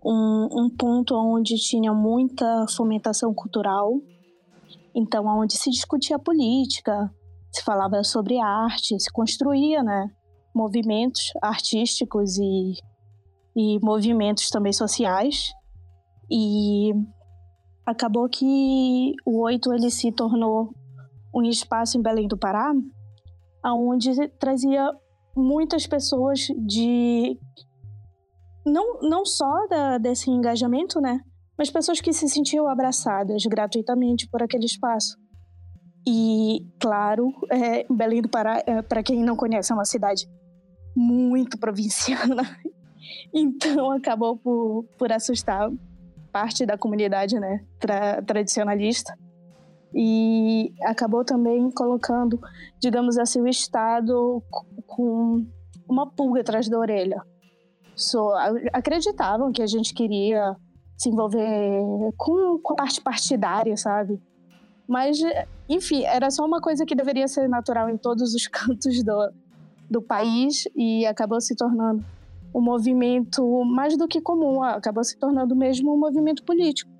um, um ponto onde tinha muita fomentação cultural, então onde se discutia política, se falava sobre arte, se construía, né, movimentos artísticos e, e movimentos também sociais. E acabou que o Oito ele se tornou um espaço em Belém do Pará, aonde trazia muitas pessoas de não, não só da, desse engajamento, né? Mas pessoas que se sentiam abraçadas gratuitamente por aquele espaço. E, claro, é, Belém do Pará, é, para quem não conhece, é uma cidade muito provinciana. Então, acabou por, por assustar parte da comunidade né, tra tradicionalista. E acabou também colocando, digamos assim, o Estado com uma pulga atrás da orelha. So, acreditavam que a gente queria se envolver com, com a parte partidária, sabe? Mas, enfim, era só uma coisa que deveria ser natural em todos os cantos do, do país e acabou se tornando um movimento mais do que comum, acabou se tornando mesmo um movimento político.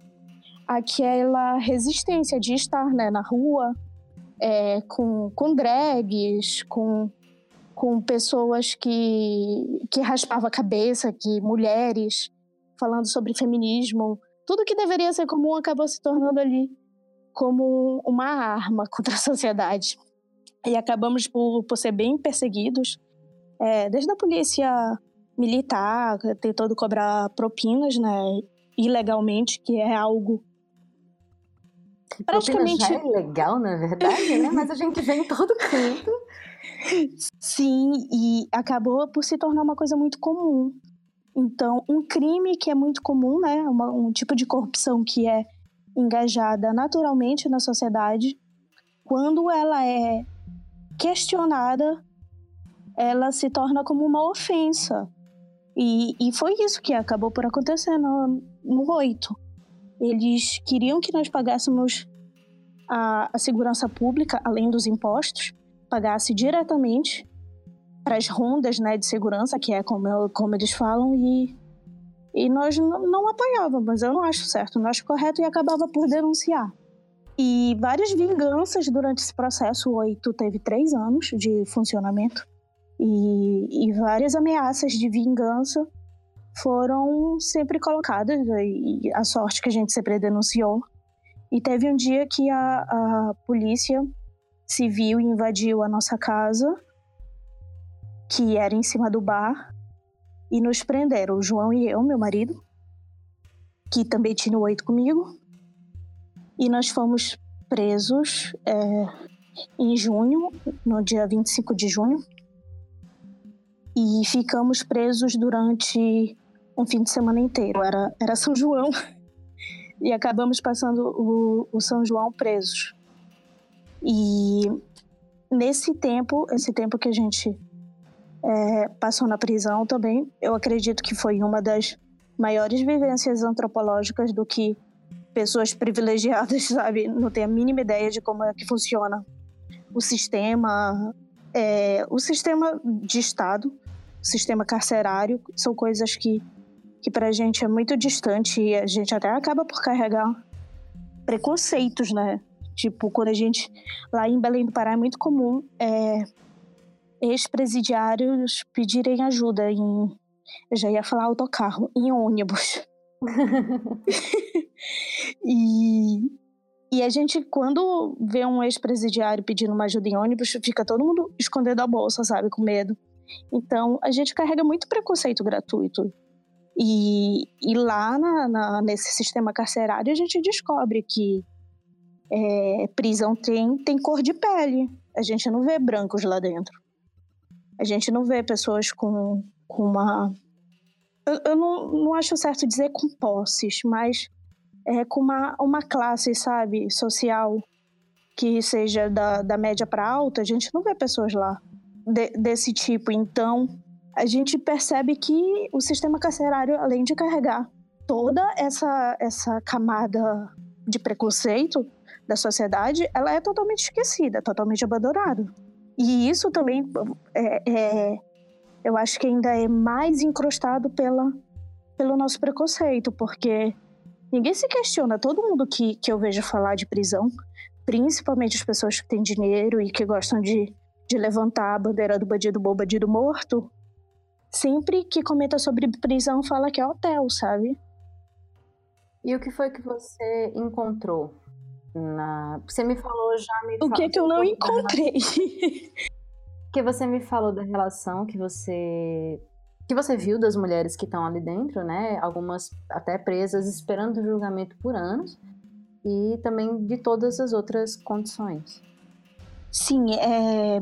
Aquela resistência de estar né, na rua, é, com, com drags, com, com pessoas que, que raspavam a cabeça, que mulheres falando sobre feminismo, tudo que deveria ser comum acabou se tornando ali como uma arma contra a sociedade. E acabamos por, por ser bem perseguidos, é, desde a polícia militar, tentando cobrar propinas, né, ilegalmente, que é algo praticamente já é legal, na verdade, né? Mas a gente vê em todo canto. Sim, e acabou por se tornar uma coisa muito comum. Então, um crime que é muito comum, né, uma, um tipo de corrupção que é engajada naturalmente na sociedade, quando ela é questionada, ela se torna como uma ofensa. E, e foi isso que acabou por acontecer no, no 8. Eles queriam que nós pagássemos a, a segurança pública, além dos impostos, pagasse diretamente para as rondas né, de segurança, que é como, eu, como eles falam, e, e nós não, apoiávamos. Eu não acho certo, não acho correto e acabava por denunciar. E várias vinganças durante esse processo. O oito teve três anos de funcionamento e, e várias ameaças de vingança foram sempre colocadas. E a sorte que a gente sempre denunciou. E teve um dia que a, a polícia civil invadiu a nossa casa que era em cima do bar, e nos prenderam, o João e eu, meu marido, que também tinha oito comigo, e nós fomos presos é, em junho, no dia 25 de junho, e ficamos presos durante um fim de semana inteiro. Era, era São João e acabamos passando o, o São João presos. E nesse tempo, esse tempo que a gente é, passou na prisão também. Eu acredito que foi uma das maiores vivências antropológicas do que pessoas privilegiadas, sabe, não tem a mínima ideia de como é que funciona o sistema, é, o sistema de Estado, sistema carcerário, são coisas que, que para a gente é muito distante e a gente até acaba por carregar preconceitos, né? Tipo, quando a gente. Lá em Belém do Pará é muito comum é, ex-presidiários pedirem ajuda em. Eu já ia falar autocarro, em ônibus. e, e a gente, quando vê um ex-presidiário pedindo uma ajuda em ônibus, fica todo mundo escondendo a bolsa, sabe, com medo. Então, a gente carrega muito preconceito gratuito. E, e lá na, na, nesse sistema carcerário, a gente descobre que é, prisão tem, tem cor de pele. A gente não vê brancos lá dentro. A gente não vê pessoas com, com uma. Eu, eu não, não acho certo dizer com posses, mas é, com uma, uma classe, sabe, social que seja da, da média para alta, a gente não vê pessoas lá de, desse tipo. Então, a gente percebe que o sistema carcerário, além de carregar toda essa, essa camada de preconceito da sociedade, ela é totalmente esquecida, totalmente abandonada. E isso também é, é, eu acho que ainda é mais encrostado pela, pelo nosso preconceito, porque ninguém se questiona. Todo mundo que, que eu vejo falar de prisão, principalmente as pessoas que têm dinheiro e que gostam de, de levantar a bandeira do bandido bom, bandido morto, sempre que comenta sobre prisão fala que é hotel, sabe? E o que foi que você encontrou? Na... Você me falou já. Me o que, é que eu não encontrei? que você me falou da relação que você que você viu das mulheres que estão ali dentro, né? Algumas até presas esperando o julgamento por anos e também de todas as outras condições. Sim, é...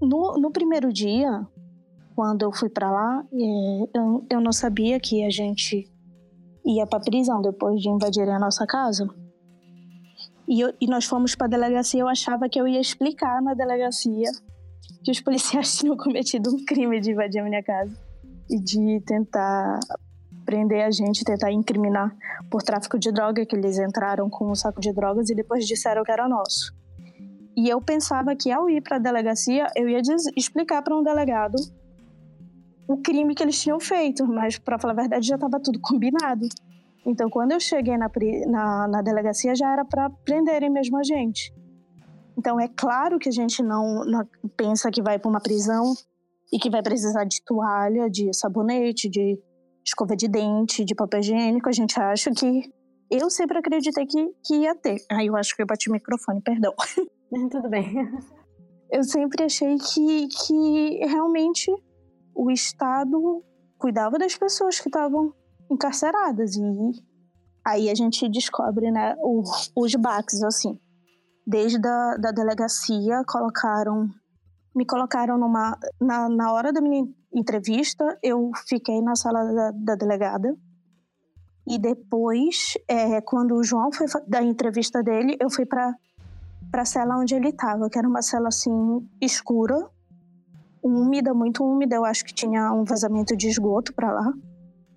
no, no primeiro dia, quando eu fui para lá, é... eu, eu não sabia que a gente ia para prisão depois de invadirem a nossa casa. E, eu, e nós fomos para a delegacia. Eu achava que eu ia explicar na delegacia que os policiais tinham cometido um crime de invadir a minha casa e de tentar prender a gente, tentar incriminar por tráfico de droga, que eles entraram com um saco de drogas e depois disseram que era nosso. E eu pensava que ao ir para a delegacia, eu ia explicar para um delegado o crime que eles tinham feito, mas para falar a verdade já estava tudo combinado. Então, quando eu cheguei na, na, na delegacia, já era para prenderem mesmo a gente. Então, é claro que a gente não, não pensa que vai para uma prisão e que vai precisar de toalha, de sabonete, de escova de dente, de papel higiênico. A gente acha que. Eu sempre acreditei que, que ia ter. Aí eu acho que eu bati o microfone, perdão. Tudo bem. Eu sempre achei que, que realmente o Estado cuidava das pessoas que estavam encarceradas. E aí a gente descobre né, o, os baques, assim. Desde a da delegacia, colocaram. Me colocaram numa. Na, na hora da minha entrevista, eu fiquei na sala da, da delegada. E depois, é, quando o João foi da entrevista dele, eu fui para para a cela onde ele estava, que era uma cela assim escura, úmida, muito úmida. Eu acho que tinha um vazamento de esgoto para lá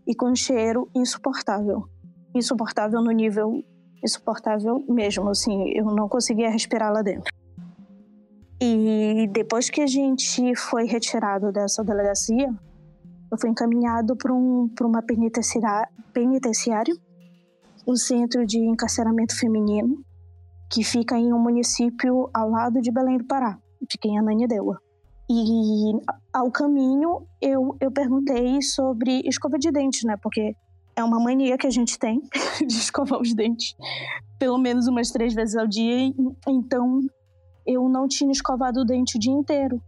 e com cheiro insuportável. Insuportável no nível insuportável mesmo, assim, eu não conseguia respirar lá dentro. E depois que a gente foi retirado dessa delegacia, eu fui encaminhado para um, uma penitenciário, um centro de encarceramento feminino, que fica em um município ao lado de Belém do Pará, fica em Ananindeua. E ao caminho eu, eu perguntei sobre escova de dente, né? Porque é uma mania que a gente tem de escovar os dentes pelo menos umas três vezes ao dia. Então eu não tinha escovado o dente o dia inteiro.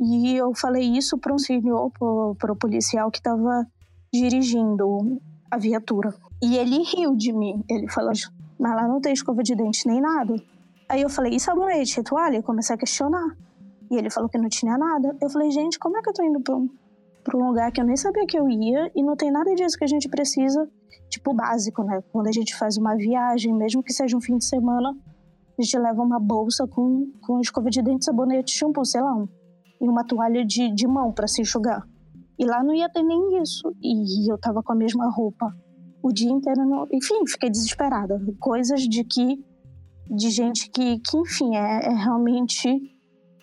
E eu falei isso para um senhor, para o policial que estava dirigindo a viatura. E ele riu de mim. Ele falou: Mas lá não tem escova de dente nem nada. Aí eu falei: E sabonete, toalha? comecei a questionar. E ele falou que não tinha nada. Eu falei, gente, como é que eu tô indo pra um, pra um lugar que eu nem sabia que eu ia e não tem nada disso que a gente precisa, tipo, básico, né? Quando a gente faz uma viagem, mesmo que seja um fim de semana, a gente leva uma bolsa com, com escova de dente, sabonete, shampoo, sei lá, um, e uma toalha de, de mão para se enxugar. E lá não ia ter nem isso. E eu tava com a mesma roupa o dia inteiro. No... Enfim, fiquei desesperada. Coisas de que. de gente que, que enfim, é, é realmente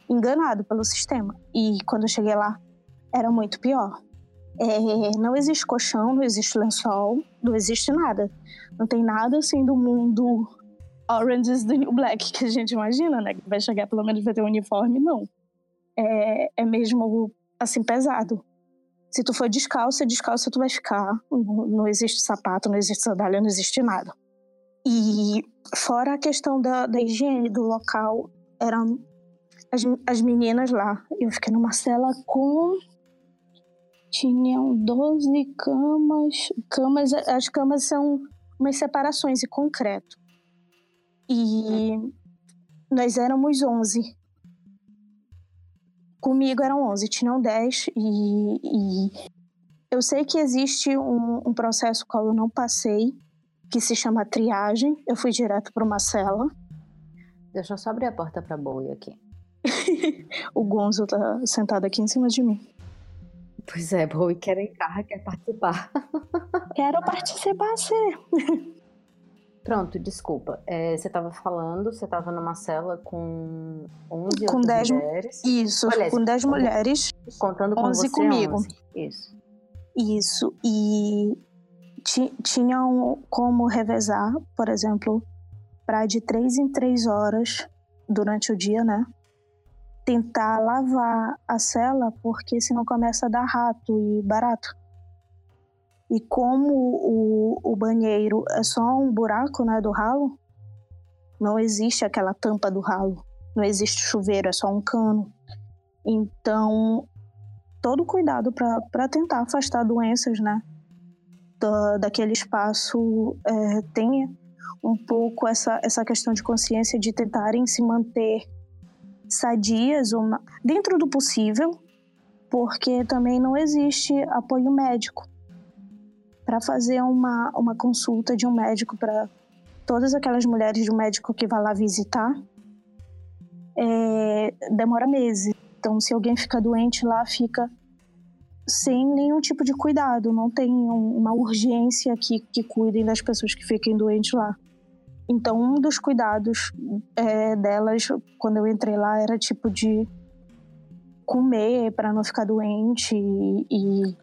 enganado pelo sistema. E quando eu cheguei lá, era muito pior. É, não existe colchão, não existe lençol, não existe nada. Não tem nada assim do mundo Orange is the New Black que a gente imagina, né? Que vai chegar pelo menos vai ter um uniforme, não. É, é mesmo assim pesado. Se tu for descalça, descalça tu vai ficar. Não, existe sapato, não existe sandália, não existe nada. E fora a questão da, da higiene do local, era as, as meninas lá. Eu fiquei numa cela com. Tinham 12 camas. Camas, as camas são umas separações em concreto. E nós éramos 11. Comigo eram 11, tinham 10 e, e eu sei que existe um, um processo qual eu não passei, que se chama triagem. Eu fui direto para uma cela. Deixa eu só abrir a porta para boi aqui. o Gonzo tá sentado aqui em cima de mim. Pois é, Bowie quer entrar, quer participar. Quero participar, sim. Pronto, desculpa. É, você estava falando, você estava numa cela com 11 com 10 mulheres. Isso, Aliás, com 10 mulheres. Contando com 11 você, comigo. 11. Isso. Isso. E tinham como revezar, por exemplo, para de 3 em 3 horas durante o dia, né? tentar lavar a cela, porque senão começa a dar rato e barato. E como o, o banheiro é só um buraco né, do ralo, não existe aquela tampa do ralo, não existe chuveiro, é só um cano. Então, todo cuidado para tentar afastar doenças, né? Da, daquele espaço é, tenha um pouco essa, essa questão de consciência de tentarem se manter sadias uma, dentro do possível, porque também não existe apoio médico para fazer uma, uma consulta de um médico para todas aquelas mulheres de um médico que vai lá visitar. É, demora meses. Então, se alguém fica doente lá, fica sem nenhum tipo de cuidado, não tem uma urgência que, que cuidem das pessoas que fiquem doentes lá. Então, um dos cuidados é, delas, quando eu entrei lá, era tipo de comer para não ficar doente e, e,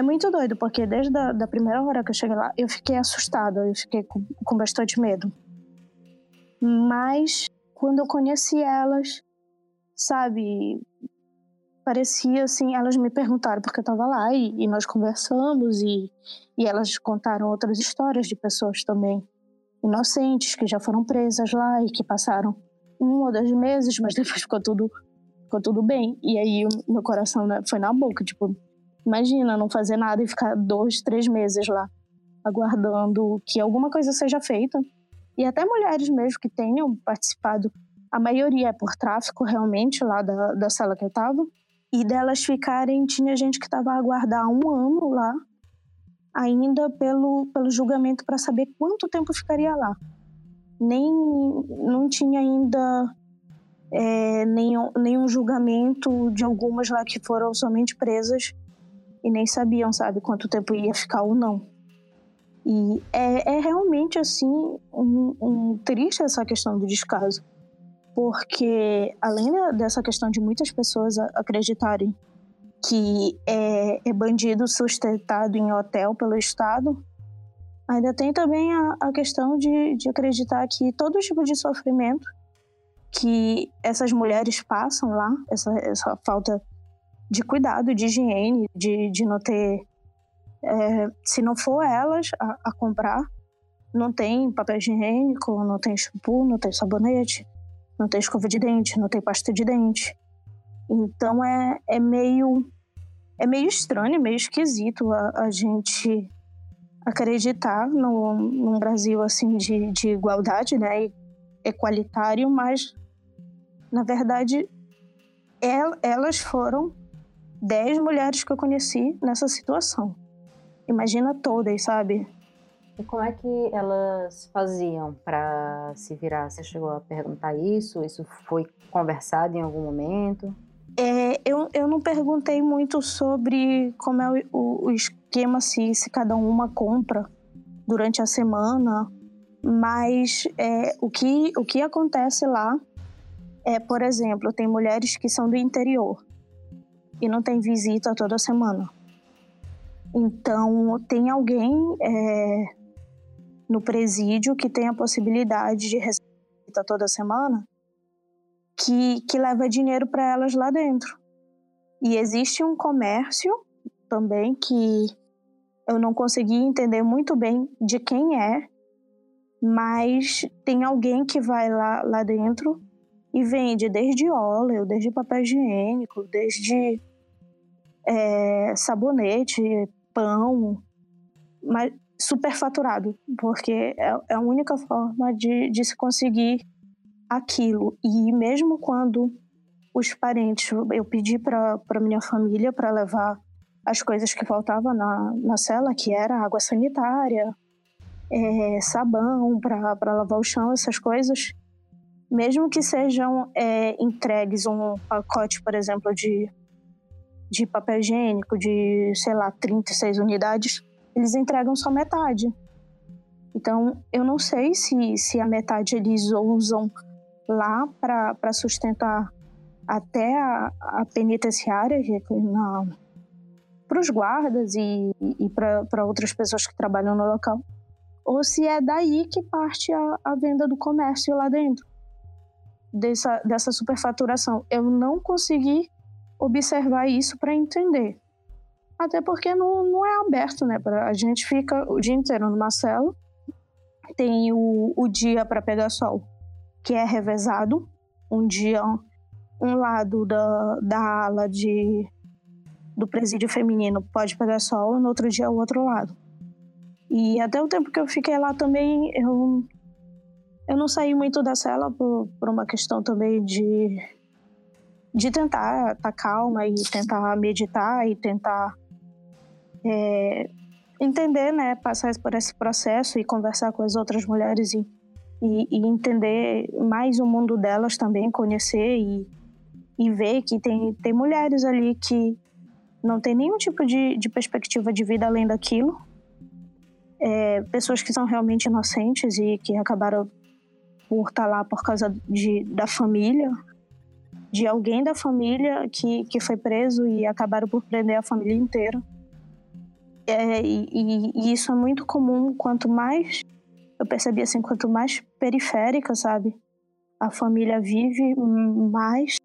é muito doido porque desde a da primeira hora que eu cheguei lá eu fiquei assustada eu fiquei com, com bastante medo mas quando eu conheci elas sabe parecia assim elas me perguntaram porque eu estava lá e, e nós conversamos e, e elas contaram outras histórias de pessoas também inocentes que já foram presas lá e que passaram um ou dois meses, mas depois ficou tudo, ficou tudo bem. E aí o meu coração né, foi na boca, tipo, imagina não fazer nada e ficar dois, três meses lá aguardando que alguma coisa seja feita. E até mulheres mesmo que tenham participado, a maioria é por tráfico realmente lá da, da sala que eu tava. E delas ficarem, tinha gente que estava a aguardar um ano lá ainda pelo, pelo julgamento para saber quanto tempo ficaria lá. Nem não tinha ainda é, nenhum, nenhum julgamento de algumas lá que foram somente presas e nem sabiam, sabe, quanto tempo ia ficar ou não. E é, é realmente assim um, um, triste essa questão do descaso, porque além dessa questão de muitas pessoas acreditarem que é, é bandido sustentado em hotel pelo Estado, ainda tem também a, a questão de, de acreditar que todo tipo de sofrimento que essas mulheres passam lá, essa, essa falta de cuidado, de higiene, de, de não ter. É, se não for elas a, a, comprar, não tem papel higiênico, não tem shampoo, não tem sabonete, não tem escova de dente, não tem pasta de dente. Então é, é meio é meio estranho, meio esquisito a, a gente acreditar no, num Brasil assim de, de igualdade, né, equalitário, mas na verdade el, elas foram dez mulheres que eu conheci nessa situação. Imagina todas, sabe? E como é que elas faziam para se virar? Você chegou a perguntar isso? Isso foi conversado em algum momento? É, eu, eu não perguntei muito sobre como é o, o esquema, se, se cada uma compra durante a semana, mas é, o, que, o que acontece lá é, por exemplo, tem mulheres que são do interior e não tem visita toda semana. Então, tem alguém é, no presídio que tem a possibilidade de receber visita toda semana que, que leva dinheiro para elas lá dentro. E existe um comércio também que eu não consegui entender muito bem de quem é, mas tem alguém que vai lá, lá dentro e vende desde óleo, desde papel higiênico, desde é, sabonete, pão, mas superfaturado, porque é, é a única forma de, de se conseguir aquilo. E mesmo quando os parentes, eu pedi para minha família para levar as coisas que faltavam na, na cela, que era água sanitária, é, sabão para lavar o chão, essas coisas. Mesmo que sejam é, entregues um pacote, por exemplo, de, de papel higiênico de, sei lá, 36 unidades, eles entregam só metade. Então, eu não sei se, se a metade eles usam lá para sustentar até a, a penitenciária para os guardas e, e para outras pessoas que trabalham no local, ou se é daí que parte a, a venda do comércio lá dentro. dessa, dessa superfaturação. Eu não consegui observar isso para entender. Até porque não, não é aberto, né? Pra, a gente fica o dia inteiro numa cela, tem o, o dia para pegar sol, que é revezado. Um dia, um lado da, da ala de, do presídio feminino pode pegar sol, no outro dia o outro lado. E até o tempo que eu fiquei lá também, eu, eu não saí muito da cela por, por uma questão também de, de tentar estar tá calma e tentar meditar e tentar é, entender, né, passar por esse processo e conversar com as outras mulheres e, e, e entender mais o mundo delas também, conhecer e, e ver que tem, tem mulheres ali que não tem nenhum tipo de, de perspectiva de vida além daquilo. É, pessoas que são realmente inocentes e que acabaram por estar lá por causa de, da família, de alguém da família que, que foi preso e acabaram por prender a família inteira. É, e, e, isso é muito comum. Quanto mais eu percebi assim, quanto mais periférica, sabe, a família vive, mais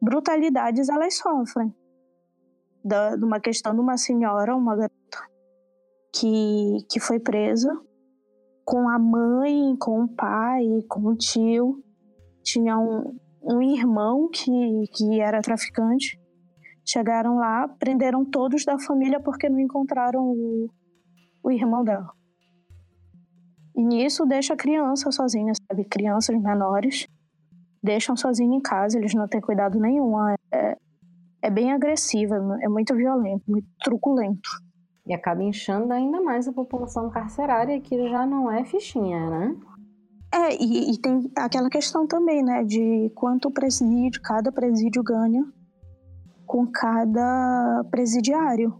brutalidades elas sofrem. Da, de uma questão de uma senhora, uma garota que, que foi presa com a mãe, com o pai, com o tio. Tinha um, um irmão que, que era traficante Chegaram lá, prenderam todos da família porque não encontraram o, o irmão dela. E nisso deixa a criança sozinha, sabe? Crianças menores deixam sozinha em casa, eles não têm cuidado nenhum. É, é bem agressiva, é muito violento, muito truculento. E acaba inchando ainda mais a população carcerária, que já não é fichinha, né? É, e, e tem aquela questão também, né, de quanto presídio, cada presídio ganha com cada presidiário.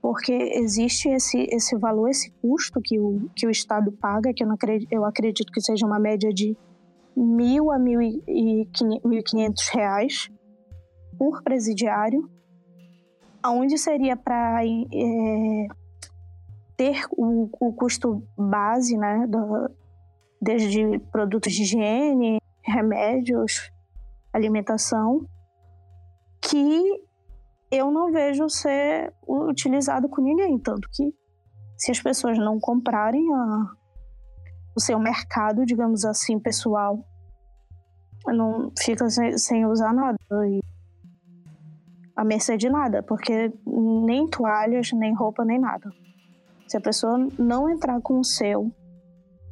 Porque existe esse, esse valor, esse custo que o, que o Estado paga, que eu, acredito, eu acredito que seja uma média de mil a mil e quinhentos reais por presidiário, aonde seria para é, ter o, o, custo base, né, do, desde produtos de higiene, remédios, alimentação, que eu não vejo ser utilizado com ninguém. Tanto que se as pessoas não comprarem a, o seu mercado, digamos assim, pessoal, não fica sem, sem usar nada. E a mercê de nada, porque nem toalhas, nem roupa, nem nada. Se a pessoa não entrar com o seu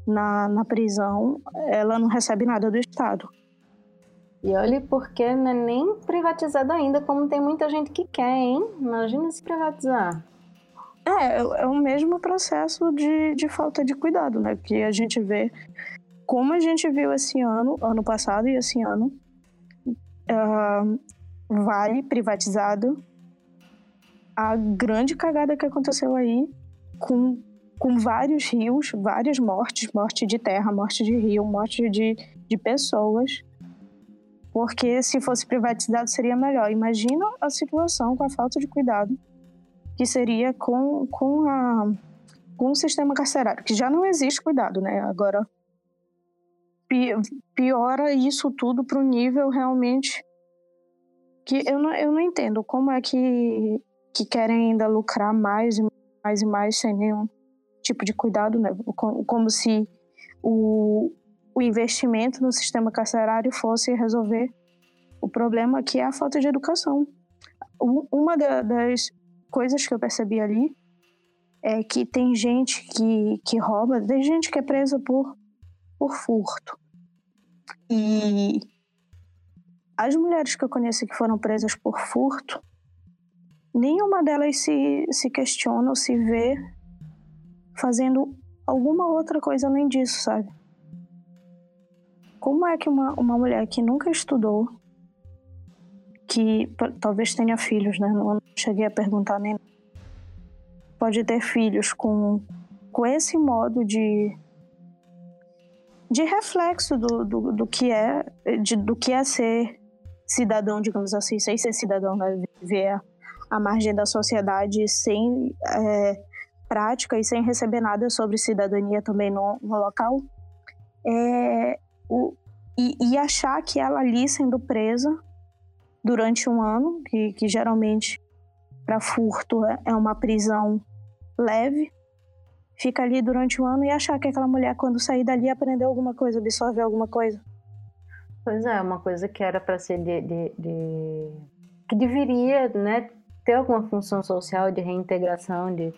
na, na prisão, ela não recebe nada do Estado. E olhe porque não é nem privatizado ainda, como tem muita gente que quer, hein? Imagina se privatizar. É, é o mesmo processo de, de falta de cuidado, né? Que a gente vê, como a gente viu esse ano, ano passado e esse ano, uh, Vale privatizado, a grande cagada que aconteceu aí, com, com vários rios, várias mortes, morte de terra, morte de rio, morte de, de pessoas porque se fosse privatizado seria melhor. Imagina a situação com a falta de cuidado que seria com, com, a, com o sistema carcerário, que já não existe cuidado, né? Agora piora isso tudo para o nível realmente que eu não, eu não entendo como é que, que querem ainda lucrar mais e mais e mais sem nenhum tipo de cuidado, né? Como, se o, o investimento no sistema carcerário fosse resolver o problema que é a falta de educação. Uma das coisas que eu percebi ali é que tem gente que, que rouba, tem gente que é presa por, por furto. E as mulheres que eu conheci que foram presas por furto, nenhuma delas se, se questiona ou se vê fazendo alguma outra coisa além disso, sabe? Como é que uma, uma mulher que nunca estudou, que talvez tenha filhos, né? Não, cheguei a perguntar nem. Pode ter filhos com, com esse modo de de reflexo do, do, do que é de, do que é ser cidadão, digamos assim, sem ser cidadão, né? viver à margem da sociedade sem é, prática e sem receber nada sobre cidadania também no, no local, é, o, e, e achar que ela ali sendo presa durante um ano, que, que geralmente para furto é, é uma prisão leve, fica ali durante um ano e achar que aquela mulher, quando sair dali, aprendeu alguma coisa, absorveu alguma coisa. Pois é, uma coisa que era para ser de, de, de, que deveria, né, ter alguma função social de reintegração, de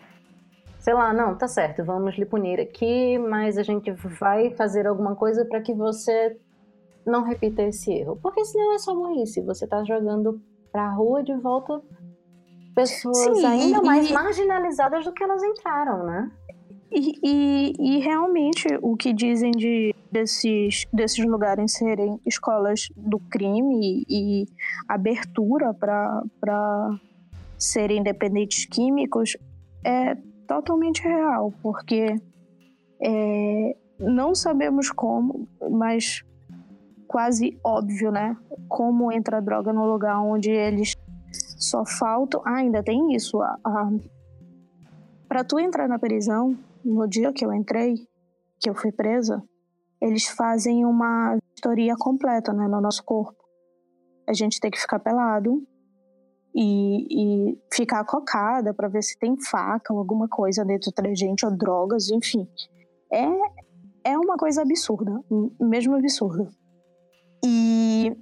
sei lá, não, tá certo, vamos lhe punir aqui, mas a gente vai fazer alguma coisa para que você não repita esse erro. Porque senão é só burrice, você tá jogando pra rua de volta pessoas Sim, ainda e, mais marginalizadas do que elas entraram, né? E, e, e, realmente o que dizem de desses, desses lugares serem escolas do crime e, e abertura para serem dependentes químicos é totalmente real, porque é, não sabemos como, mas quase óbvio, né? Como entra droga no lugar onde eles só faltam. Ah, ainda tem isso. Para tu entrar na prisão, no dia que eu entrei, que eu fui presa, eles fazem uma vistoria completa né, no nosso corpo. A gente tem que ficar pelado e, e ficar cocada para ver se tem faca ou alguma coisa dentro da gente, ou drogas, enfim. É, é uma coisa absurda, mesmo absurda. E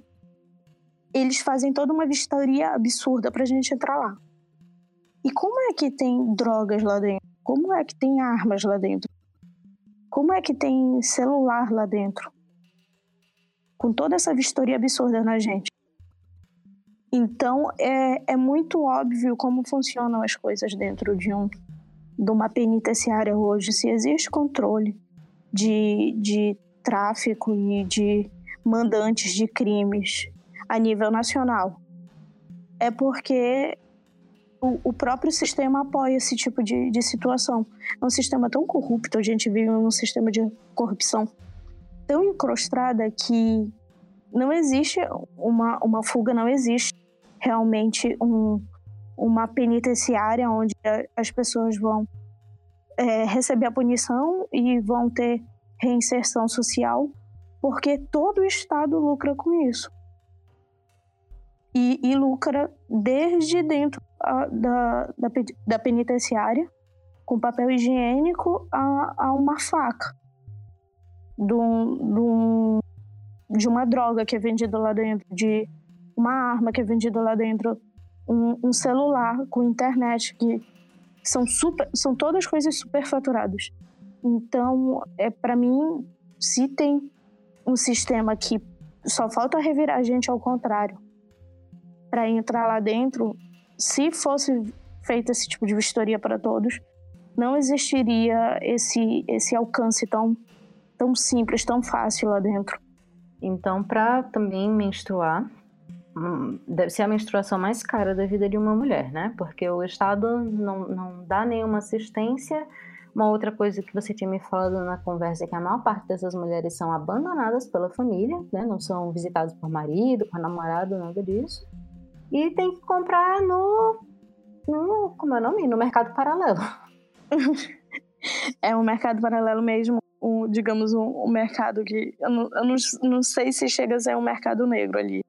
eles fazem toda uma vistoria absurda pra gente entrar lá. E como é que tem drogas lá dentro? Como é que tem armas lá dentro? Como é que tem celular lá dentro? Com toda essa vistoria absurda na gente. Então, é, é muito óbvio como funcionam as coisas dentro de, um, de uma penitenciária hoje. Se existe controle de, de tráfico e de mandantes de crimes a nível nacional, é porque o, o próprio sistema apoia esse tipo de, de situação. É um sistema tão corrupto, a gente vive num sistema de corrupção tão encrostada que não existe uma, uma fuga, não existe realmente um, uma penitenciária onde as pessoas vão é, receber a punição e vão ter reinserção social, porque todo o Estado lucra com isso. E, e lucra desde dentro a, da, da, da, penitenciária, com papel higiênico, a, a uma faca. De, um, de, de uma droga que é vendida lá dentro, de uma arma que é vendida lá dentro, um, um celular com internet, que são, super, são todas coisas superfaturadas. Então, é para mim, se tem um sistema que só falta revirar a gente ao contrário para entrar lá dentro, se fosse feito esse tipo de vistoria para todos, não existiria esse esse alcance tão tão simples, tão fácil lá dentro. Então, para também menstruar, deve ser a menstruação mais cara da vida de uma mulher, né? Porque o Estado não, não dá nenhuma assistência. Uma outra coisa que você tinha me falado na conversa é que a maior parte dessas mulheres são abandonadas pela família, né? Não são visitadas por marido, por namorado, nada disso. E tem que comprar no. no como é o nome? No mercado paralelo. é um mercado paralelo mesmo, um, digamos, um, um mercado que. Eu, não, eu não, não sei se chega a ser um mercado negro ali.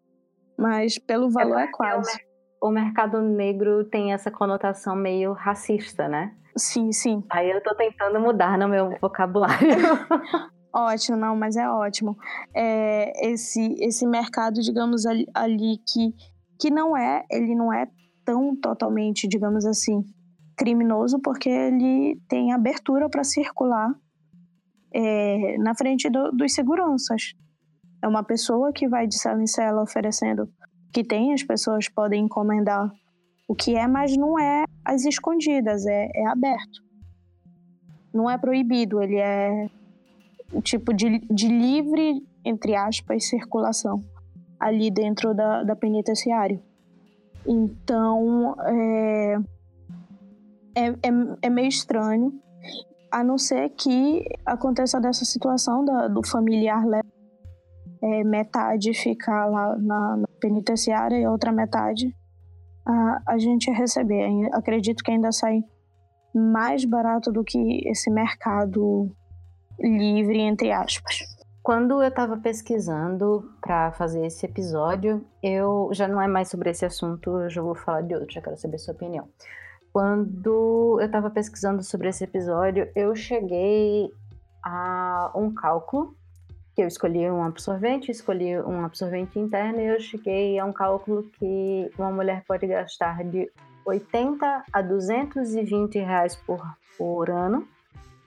Mas pelo valor é, é quase. O, mercado negro tem essa conotação meio racista, né? Sim, sim. Aí eu tô tentando mudar no meu vocabulário. ótimo, não, mas é ótimo. É, esse, esse mercado, digamos, ali, ali que que não é, ele não é tão totalmente, digamos assim, criminoso, porque ele tem abertura para circular é, na frente do, dos seguranças. É uma pessoa que vai de cela em cela oferecendo que tem, as pessoas podem encomendar o que é, mas não é às escondidas, é, é aberto. Não é proibido, ele é tipo de, de livre, entre aspas, circulação ali dentro da, da penitenciária. Então, é, é, é, é, meio estranho, a não ser que aconteça dessa situação da, do familiar é, metade ficar lá na, na, penitenciária e outra metade a, a gente receber. Acredito que ainda sai mais barato do que esse mercado livre, entre aspas. quando eu estava pesquisando para fazer esse episódio, eu já não é mais sobre esse assunto, eu já vou falar de outro, já quero saber sua opinião. Quando eu estava pesquisando sobre esse episódio, eu cheguei a um cálculo que eu escolhi um absorvente, escolhi um absorvente interno e eu cheguei a um cálculo que uma mulher pode gastar de 80 a 220 reais por, por ano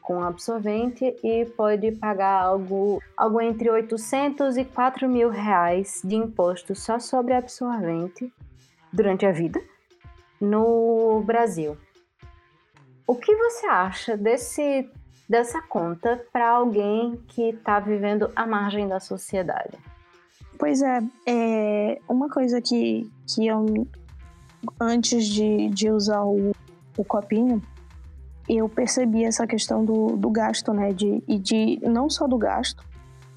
com absorvente e pode pagar algo, algo entre 800 e 4 mil reais de imposto só sobre absorvente durante a vida no Brasil. O que você acha desse dessa conta para alguém que está vivendo à margem da sociedade? Pois é, é uma coisa que, que eu, antes de, de usar o, o copinho, eu percebi essa questão do, do gasto, né? De, e de não só do gasto,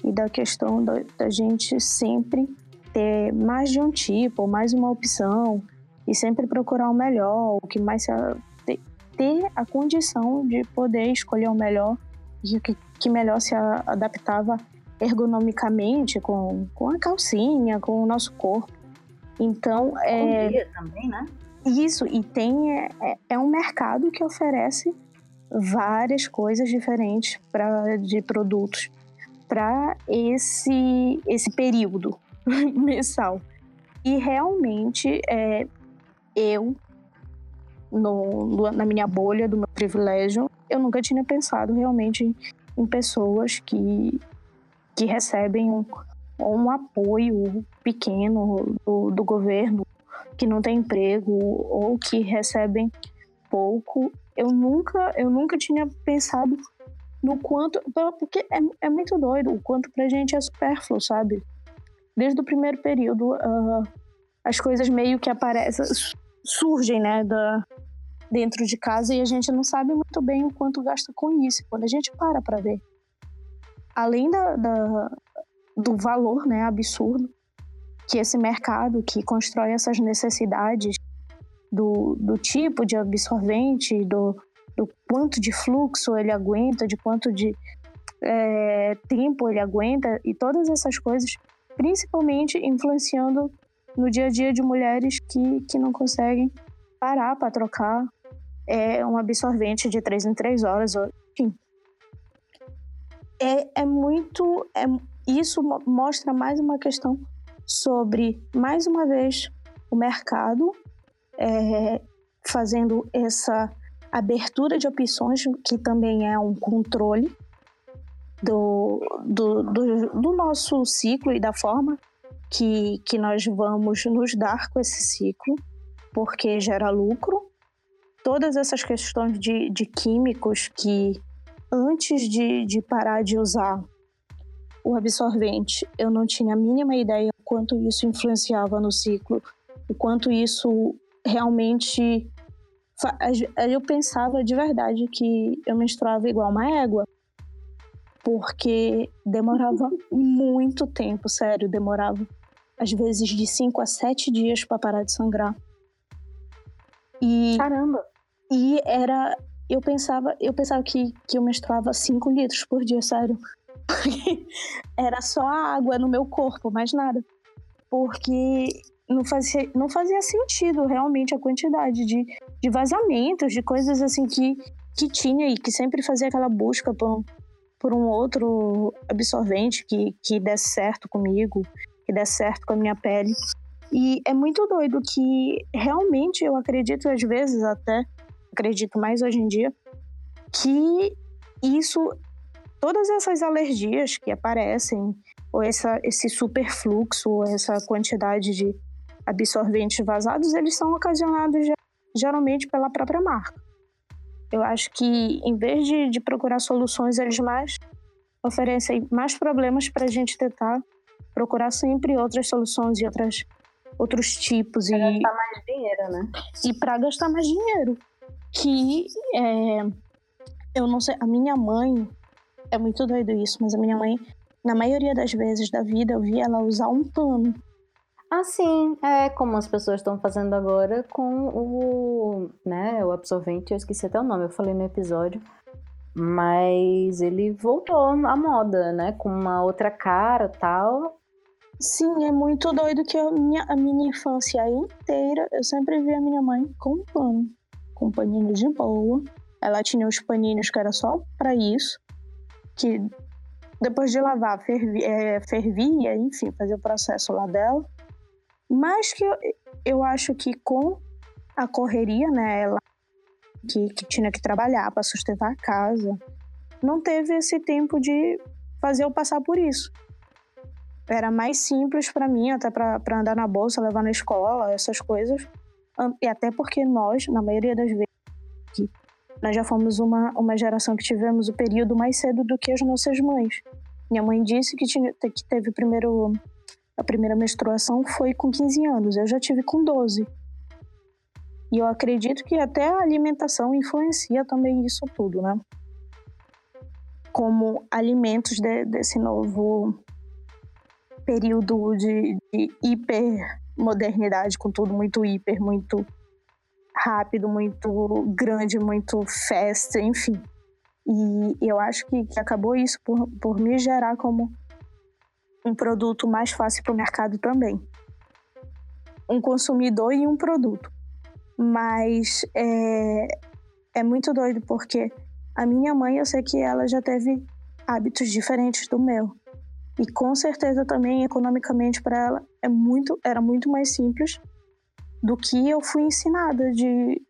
e da questão da, da gente sempre ter mais de um tipo, mais uma opção, e sempre procurar o melhor, o que mais se ter a condição de poder escolher o melhor e o que, que melhor se adaptava ergonomicamente com, com a calcinha, com o nosso corpo. Então, é. também, né? Isso, e tem. É, é, é um mercado que oferece várias coisas diferentes pra, de produtos para esse, esse período mensal. E realmente, é, eu no, na minha bolha do meu privilégio, eu nunca tinha pensado realmente em, pessoas que, que recebem um, um apoio pequeno do, do governo, que não tem emprego ou que recebem pouco. Eu nunca, eu nunca tinha pensado no quanto. Porque é, é muito doido o quanto pra gente é supérfluo, sabe? Desde o primeiro período, uh, as coisas meio que aparecem, surgem, né, da, dentro de casa e a gente não sabe muito bem o quanto gasta com isso. Quando a gente para para ver, além da, da, do valor, né, absurdo que esse mercado que constrói essas necessidades do, do tipo de absorvente, do, do quanto de fluxo ele aguenta, de quanto de é, tempo ele aguenta e todas essas coisas, principalmente influenciando no dia a dia de mulheres que, que não conseguem parar para trocar é, um absorvente de três em três horas, enfim. É, é muito. É, isso mostra mais uma questão sobre, mais uma vez, o mercado é, fazendo essa abertura de opções, que também é um controle do, do, do, do nosso ciclo e da forma que, que nós vamos nos dar com esse ciclo, porque gera lucro. Todas essas questões de, de químicos que, antes de, de parar de usar o absorvente, eu não tinha a mínima ideia o quanto isso influenciava no ciclo, o quanto isso realmente. Eu pensava de verdade que eu menstruava igual uma égua, porque demorava muito tempo, sério, demorava às vezes de 5 a 7 dias para parar de sangrar. E, Caramba! E era. Eu pensava, eu pensava que, que eu menstruava 5 litros por dia, sério. era só água no meu corpo, mais nada. Porque não fazia, não fazia sentido realmente a quantidade de, de vazamentos, de coisas assim que, que tinha e que sempre fazia aquela busca por um, por um outro absorvente que, que desse certo comigo que der certo com a minha pele. E é muito doido que realmente eu acredito, às vezes até, acredito mais hoje em dia, que isso, todas essas alergias que aparecem, ou essa, esse superfluxo, ou essa quantidade de absorventes vazados, eles são ocasionados geralmente pela própria marca. Eu acho que em vez de, de procurar soluções, eles mais oferecem mais problemas para a gente tentar procurar sempre outras soluções e outras, outros tipos. Pra e gastar mais dinheiro, né? E para gastar mais dinheiro. Que é, eu não sei, a minha mãe, é muito doido isso, mas a minha mãe, na maioria das vezes da vida, eu vi ela usar um pano. Ah, sim, é como as pessoas estão fazendo agora com o, né, o absorvente, eu esqueci até o nome, eu falei no episódio, Mas ele voltou à moda, né? Com uma outra cara tal. Sim, é muito doido que a minha, a minha infância inteira eu sempre vi a minha mãe com pano, com paninho de boa. Ela tinha os paninhos que era só para isso, que depois de lavar fervia, é, fervia, enfim, fazia o processo lá dela. Mas que eu, eu acho que com a correria, né, ela que, que tinha que trabalhar para sustentar a casa, não teve esse tempo de fazer eu passar por isso. Era mais simples para mim, até para andar na bolsa, levar na escola, essas coisas. E até porque nós, na maioria das vezes, nós já fomos uma, uma geração que tivemos o período mais cedo do que as nossas mães. Minha mãe disse que, tinha, que teve primeiro, a primeira menstruação foi com 15 anos, eu já tive com 12. E eu acredito que até a alimentação influencia também isso tudo, né? Como alimentos de, desse novo período de, de hipermodernidade, com tudo muito hiper, muito rápido, muito grande, muito festa, enfim. E eu acho que, que acabou isso por, por me gerar como um produto mais fácil para o mercado também. Um consumidor e um produto. Mas é, é muito doido porque a minha mãe, eu sei que ela já teve hábitos diferentes do meu. E com certeza também economicamente para ela é muito, era muito mais simples do que eu fui ensinada de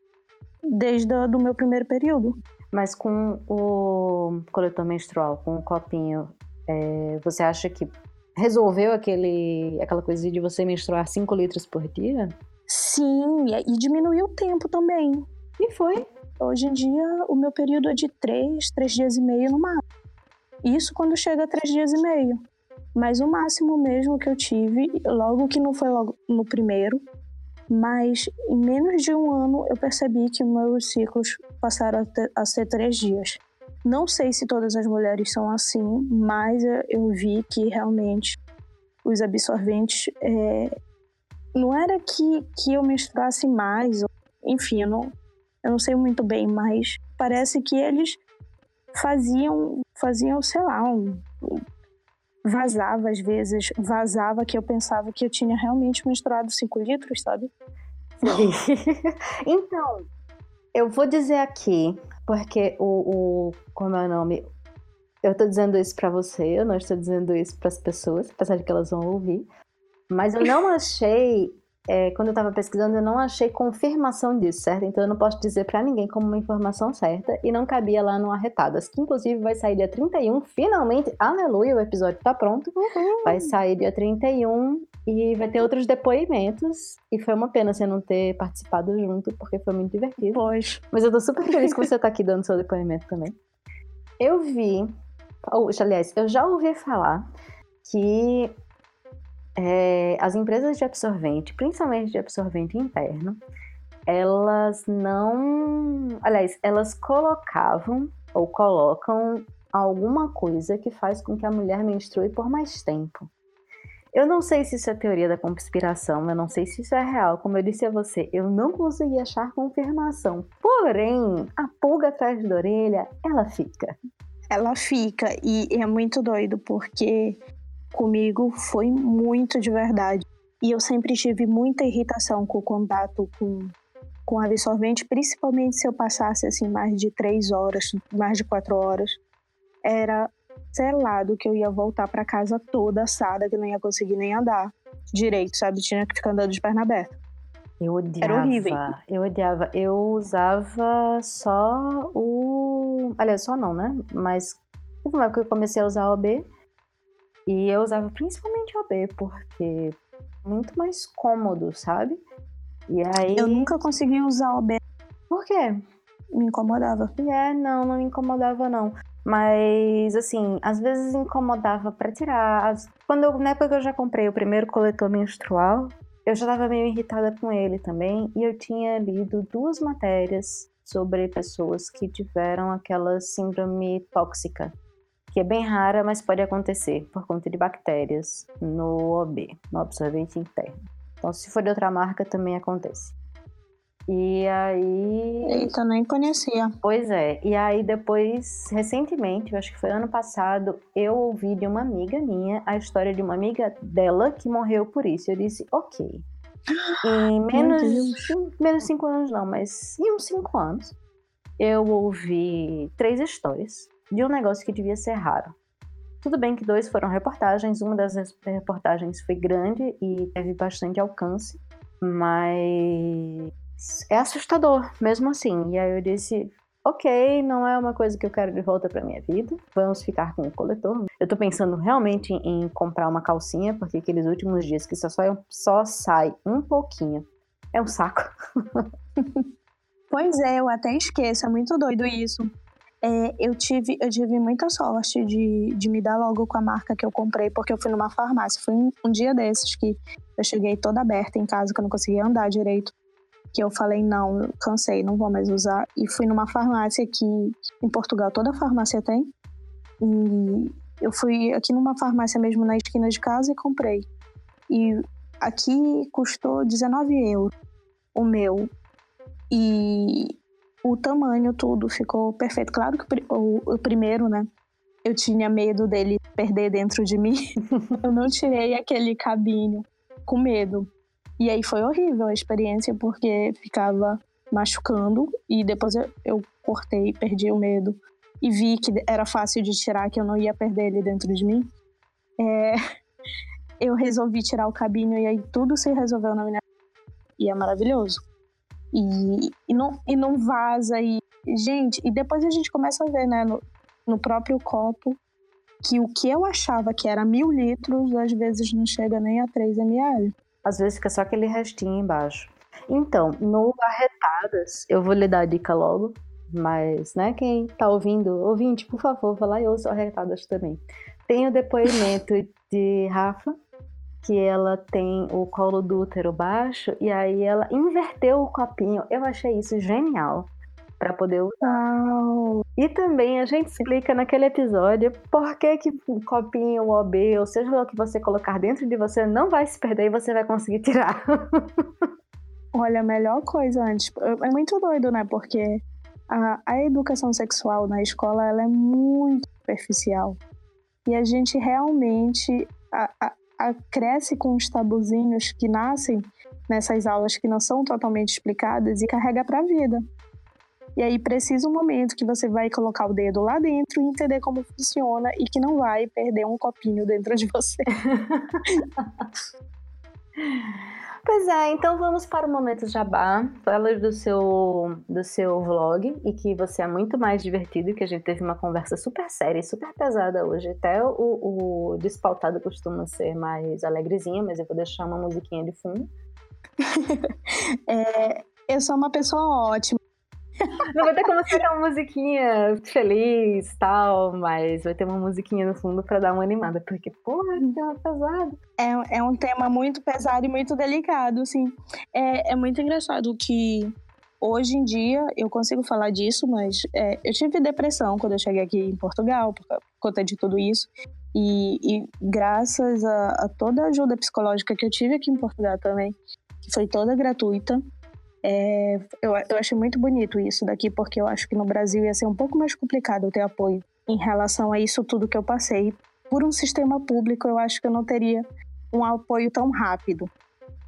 desde o meu primeiro período. Mas com o coletor menstrual, com o copinho, é, você acha que resolveu aquele, aquela coisa de você menstruar 5 litros por dia? Sim, e diminuiu o tempo também. E foi. Hoje em dia, o meu período é de três, três dias e meio no máximo. Isso quando chega a três dias e meio. Mas o máximo mesmo que eu tive, logo que não foi logo no primeiro, mas em menos de um ano eu percebi que meus ciclos passaram a, ter, a ser três dias. Não sei se todas as mulheres são assim, mas eu vi que realmente os absorventes é, não era que, que eu menstruasse mais, enfim, eu não, eu não sei muito bem, mas parece que eles faziam, faziam, sei lá, um, vazava às vezes, vazava que eu pensava que eu tinha realmente menstruado 5 litros, sabe? então, eu vou dizer aqui, porque o, o como é o nome? Eu tô dizendo isso para você, eu não estou dizendo isso para as pessoas, apesar de que elas vão ouvir. Mas eu não achei, é, quando eu estava pesquisando, eu não achei confirmação disso, certo? Então eu não posso dizer para ninguém como uma informação certa e não cabia lá no Arretadas, que inclusive vai sair dia 31, finalmente, aleluia, o episódio tá pronto. Uhum. Vai sair dia 31 e vai ter outros depoimentos. E foi uma pena você não ter participado junto, porque foi muito divertido. Pois. Mas eu tô super feliz que você tá aqui dando seu depoimento também. Eu vi, ou, aliás, eu já ouvi falar que é, as empresas de absorvente, principalmente de absorvente interno, elas não. Aliás, elas colocavam ou colocam alguma coisa que faz com que a mulher menstrue por mais tempo. Eu não sei se isso é teoria da conspiração, eu não sei se isso é real. Como eu disse a você, eu não consegui achar confirmação. Porém, a pulga atrás da orelha, ela fica. Ela fica, e é muito doido, porque comigo foi muito de verdade. E eu sempre tive muita irritação com o contato com, com absorvente, principalmente se eu passasse assim mais de três horas, mais de quatro horas. Era selado que eu ia voltar para casa toda assada, que não ia conseguir nem andar direito, sabe? Tinha que ficar andando de perna aberta. Eu odiava. Era horrível. Eu odiava. Eu usava só o. Aliás, só não, né? Mas teve uma época que eu comecei a usar o OB e eu usava principalmente OB, porque muito mais cômodo, sabe? E aí. Eu nunca consegui usar OB. Por quê? Me incomodava. É, não, não me incomodava, não. Mas, assim, às vezes incomodava para tirar. Quando eu, na época que eu já comprei o primeiro coletor menstrual, eu já estava meio irritada com ele também. E eu tinha lido duas matérias sobre pessoas que tiveram aquela síndrome tóxica que é bem rara, mas pode acontecer por conta de bactérias no OB, no absorvente interno. Então, se for de outra marca, também acontece. E aí. Eita, nem conhecia. Pois é. E aí depois, recentemente, eu acho que foi ano passado, eu ouvi de uma amiga minha a história de uma amiga dela que morreu por isso. Eu disse, ok. Em menos, menos cinco anos não, mas em uns cinco anos, eu ouvi três histórias de um negócio que devia ser raro. Tudo bem que dois foram reportagens, uma das reportagens foi grande e teve bastante alcance, mas é assustador, mesmo assim. E aí eu disse, ok, não é uma coisa que eu quero de volta para minha vida. Vamos ficar com o coletor. Eu tô pensando realmente em, comprar uma calcinha, porque aqueles últimos dias que só, só, só sai um pouquinho é um saco. pois é, eu até esqueço, é muito doido isso. É, eu, tive, eu tive muita sorte de, de me dar logo com a marca que eu comprei, porque eu fui numa farmácia. Foi um, um dia desses que eu cheguei toda aberta em casa, que eu não conseguia andar direito. Que eu falei, não, cansei, não vou mais usar. E fui numa farmácia que em Portugal toda farmácia tem. E eu fui aqui numa farmácia mesmo na esquina de casa e comprei. E aqui custou 19 euros o meu. E o tamanho, tudo ficou perfeito. Claro que o, o primeiro, né? Eu tinha medo dele perder dentro de mim. eu não tirei aquele cabinho com medo. E aí foi horrível a experiência, porque ficava machucando. E depois eu, eu cortei, perdi o medo. E vi que era fácil de tirar, que eu não ia perder ele dentro de mim. É, eu resolvi tirar o cabinho e aí tudo se resolveu na minha e é maravilhoso e, e, não, e não vaza. E, gente, e depois a gente começa a ver, né, no, no próprio copo, que o que eu achava que era mil litros, às vezes não chega nem a 3 ml. Às vezes fica só aquele restinho embaixo. Então, no Arretadas, eu vou lhe dar a dica logo, mas, né, quem tá ouvindo, ouvinte, por favor, vá lá e ouça Arretadas também. Tem o depoimento de Rafa, que ela tem o colo do útero baixo e aí ela inverteu o copinho. Eu achei isso genial para poder usar. E também a gente explica naquele episódio por que, que o copinho, o OB, ou seja lá o que você colocar dentro de você, não vai se perder e você vai conseguir tirar. Olha, a melhor coisa antes. É muito doido, né? Porque a, a educação sexual na escola ela é muito superficial. E a gente realmente. A, a, cresce com os tabuzinhos que nascem nessas aulas que não são totalmente explicadas e carrega para a vida. E aí precisa um momento que você vai colocar o dedo lá dentro e entender como funciona e que não vai perder um copinho dentro de você. Pois é, então vamos para o momento jabá. Fala do seu, do seu vlog e que você é muito mais divertido, que a gente teve uma conversa super séria e super pesada hoje. Até o, o despautado costuma ser mais alegrezinha, mas eu vou deixar uma musiquinha de fundo. é, eu sou uma pessoa ótima. Não vai ter como ser uma musiquinha feliz tal, mas vai ter uma musiquinha no fundo para dar uma animada, porque, porra, que tema pesado. É, é um tema muito pesado e muito delicado, assim. É, é muito engraçado que hoje em dia eu consigo falar disso, mas é, eu tive depressão quando eu cheguei aqui em Portugal, por, por conta de tudo isso. E, e graças a, a, toda a ajuda psicológica que eu tive aqui em Portugal também, que foi toda gratuita, é, eu, eu achei muito bonito isso daqui, porque eu acho que no Brasil ia ser um pouco mais complicado ter apoio em relação a isso tudo que eu passei. Por um sistema público, eu acho que eu não teria um apoio tão rápido.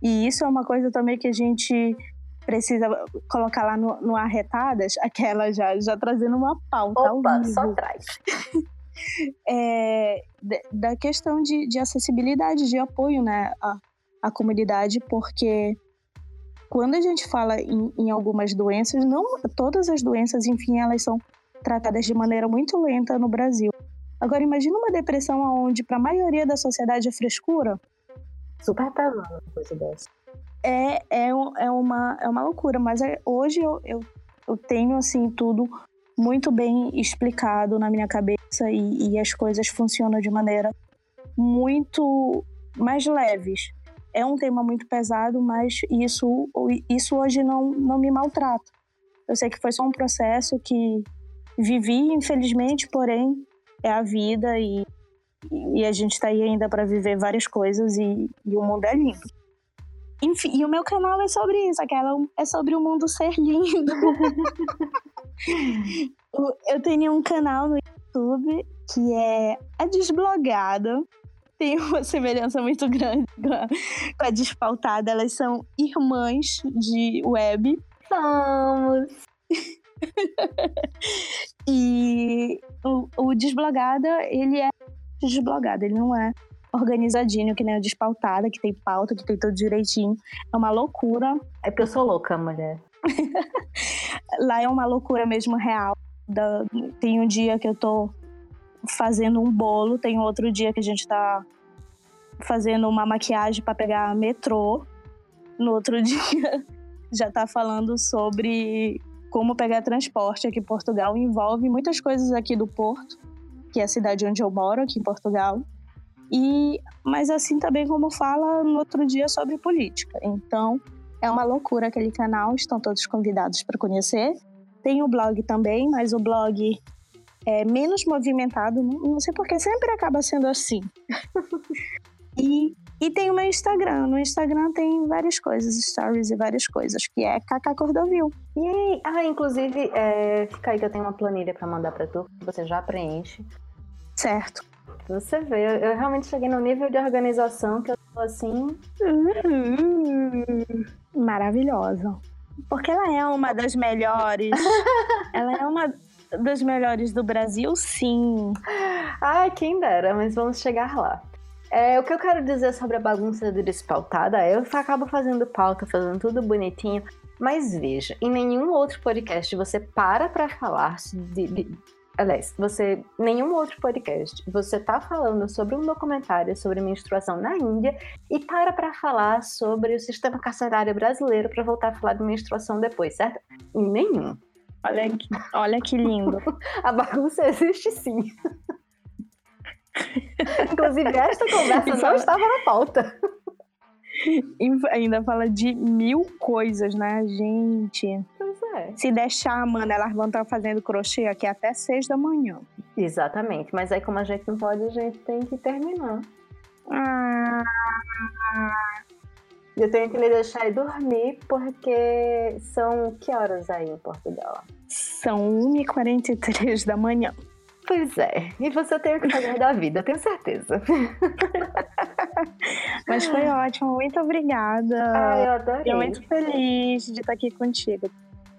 E isso é uma coisa também que a gente precisa colocar lá no, no Arretadas, aquela já, já trazendo uma pauta. Opa, só traz. é, da questão de, de acessibilidade, de apoio né, à, à comunidade, porque quando a gente fala em, em algumas doenças, não todas as doenças, enfim, elas são tratadas de maneira muito lenta no Brasil. Agora, imagina uma depressão onde, para a maioria da sociedade, é frescura. Super pesada uma coisa dessa. É, é, é, uma, é uma loucura, mas é, hoje eu, eu, eu, tenho, assim, tudo muito bem explicado na minha cabeça e, e as coisas funcionam de maneira muito mais leves é um tema muito pesado, mas isso, isso hoje não, não me maltrata. Eu sei que foi só um processo que vivi, infelizmente, porém é a vida e, e a gente está aí ainda para viver várias coisas e, e, o mundo é lindo. Enfim, e o meu canal é sobre isso, aquela é sobre o mundo ser lindo. eu tenho um canal no YouTube que é a Desblogada. Tem uma semelhança muito grande com a Despautada. Elas são irmãs de web. Somos! e o, o Desblogada, ele é desblogado, ele não é organizadinho, que nem o Despautada, que tem pauta, que tem tudo direitinho. É uma loucura. É porque eu sou louca, mulher. Lá é uma loucura mesmo real. Da, tem um dia que eu tô fazendo um bolo, tem outro dia que a gente tá fazendo uma maquiagem para pegar metrô. No outro dia já tá falando sobre como pegar transporte aqui em Portugal. Envolve muitas coisas aqui do Porto, que é a cidade onde eu moro, aqui em Portugal. E, mas assim também como fala no outro dia sobre política. Então, é uma loucura aquele canal, estão todos convidados para conhecer. Tem o blog também, mas o blog é menos movimentado, não sei porque sempre acaba sendo assim. e, e tem o meu Instagram. No Instagram tem várias coisas, stories e várias coisas, que é Kaká Cordovil. E ah, inclusive, é, fica aí que eu tenho uma planilha para mandar para tu, que você já preenche. Certo. Você vê, eu, realmente cheguei no nível de organização que eu tô assim. Uhum. Maravilhosa. Porque ela é uma das melhores. ela é uma das melhores do Brasil, sim. Ai, quem dera, mas vamos chegar lá. É, o que eu quero dizer sobre a bagunça do Despautada é eu acabo fazendo pauta, fazendo tudo bonitinho, mas veja, em nenhum outro podcast você para pra falar de, de, Aliás, você. Nenhum outro podcast. Você tá falando sobre um documentário sobre menstruação na Índia e para pra falar sobre o sistema carcerário brasileiro para voltar a falar de menstruação depois, certo? Em nenhum. Olha que, olha que lindo. a bagunça existe sim. Inclusive, esta conversa não estava na pauta. E ainda fala de mil coisas, né, gente? Pois é. Se deixar, mano, elas vão estar fazendo crochê aqui até seis da manhã. Exatamente. Mas aí, como a gente não pode, a gente tem que terminar. Ah. Eu tenho que me deixar ir dormir, porque são que horas aí em Portugal? São 1h43 da manhã. Pois é, e você tem o que fazer da vida, tenho certeza. Mas foi ótimo, muito obrigada. Ah, eu adorei. Estou muito feliz de estar aqui contigo.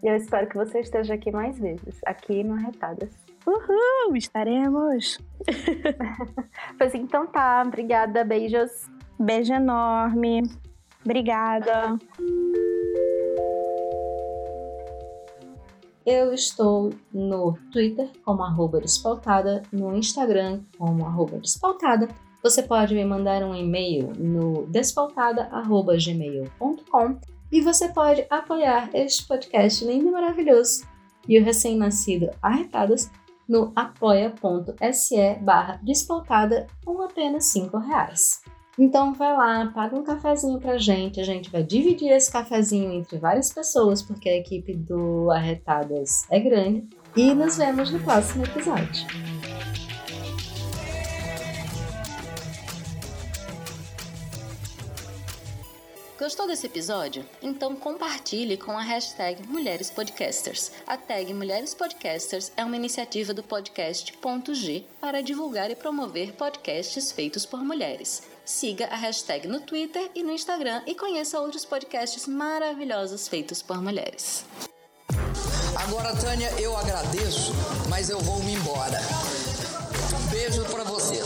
E eu espero que você esteja aqui mais vezes, aqui no Arretadas. Uhul, estaremos. pois então tá, obrigada, beijos. Beijo enorme. Obrigada. Eu estou no Twitter como arroba despautada, no Instagram como arroba despautada. Você pode me mandar um e-mail no despautada.gmail.com e você pode apoiar este podcast lindo e maravilhoso e o recém-nascido Arretadas no apoia.se barra despautada com apenas 5 reais. Então vai lá, paga um cafezinho pra gente. A gente vai dividir esse cafezinho entre várias pessoas, porque a equipe do Arretadas é grande. E nos vemos no próximo episódio. Gostou desse episódio? Então compartilhe com a hashtag Mulheres Podcasters. A tag Mulheres Podcasters é uma iniciativa do podcast Ponto G para divulgar e promover podcasts feitos por mulheres. Siga a hashtag no Twitter e no Instagram e conheça outros podcasts maravilhosos feitos por mulheres. Agora, Tânia, eu agradeço, mas eu vou me embora. Beijo para vocês.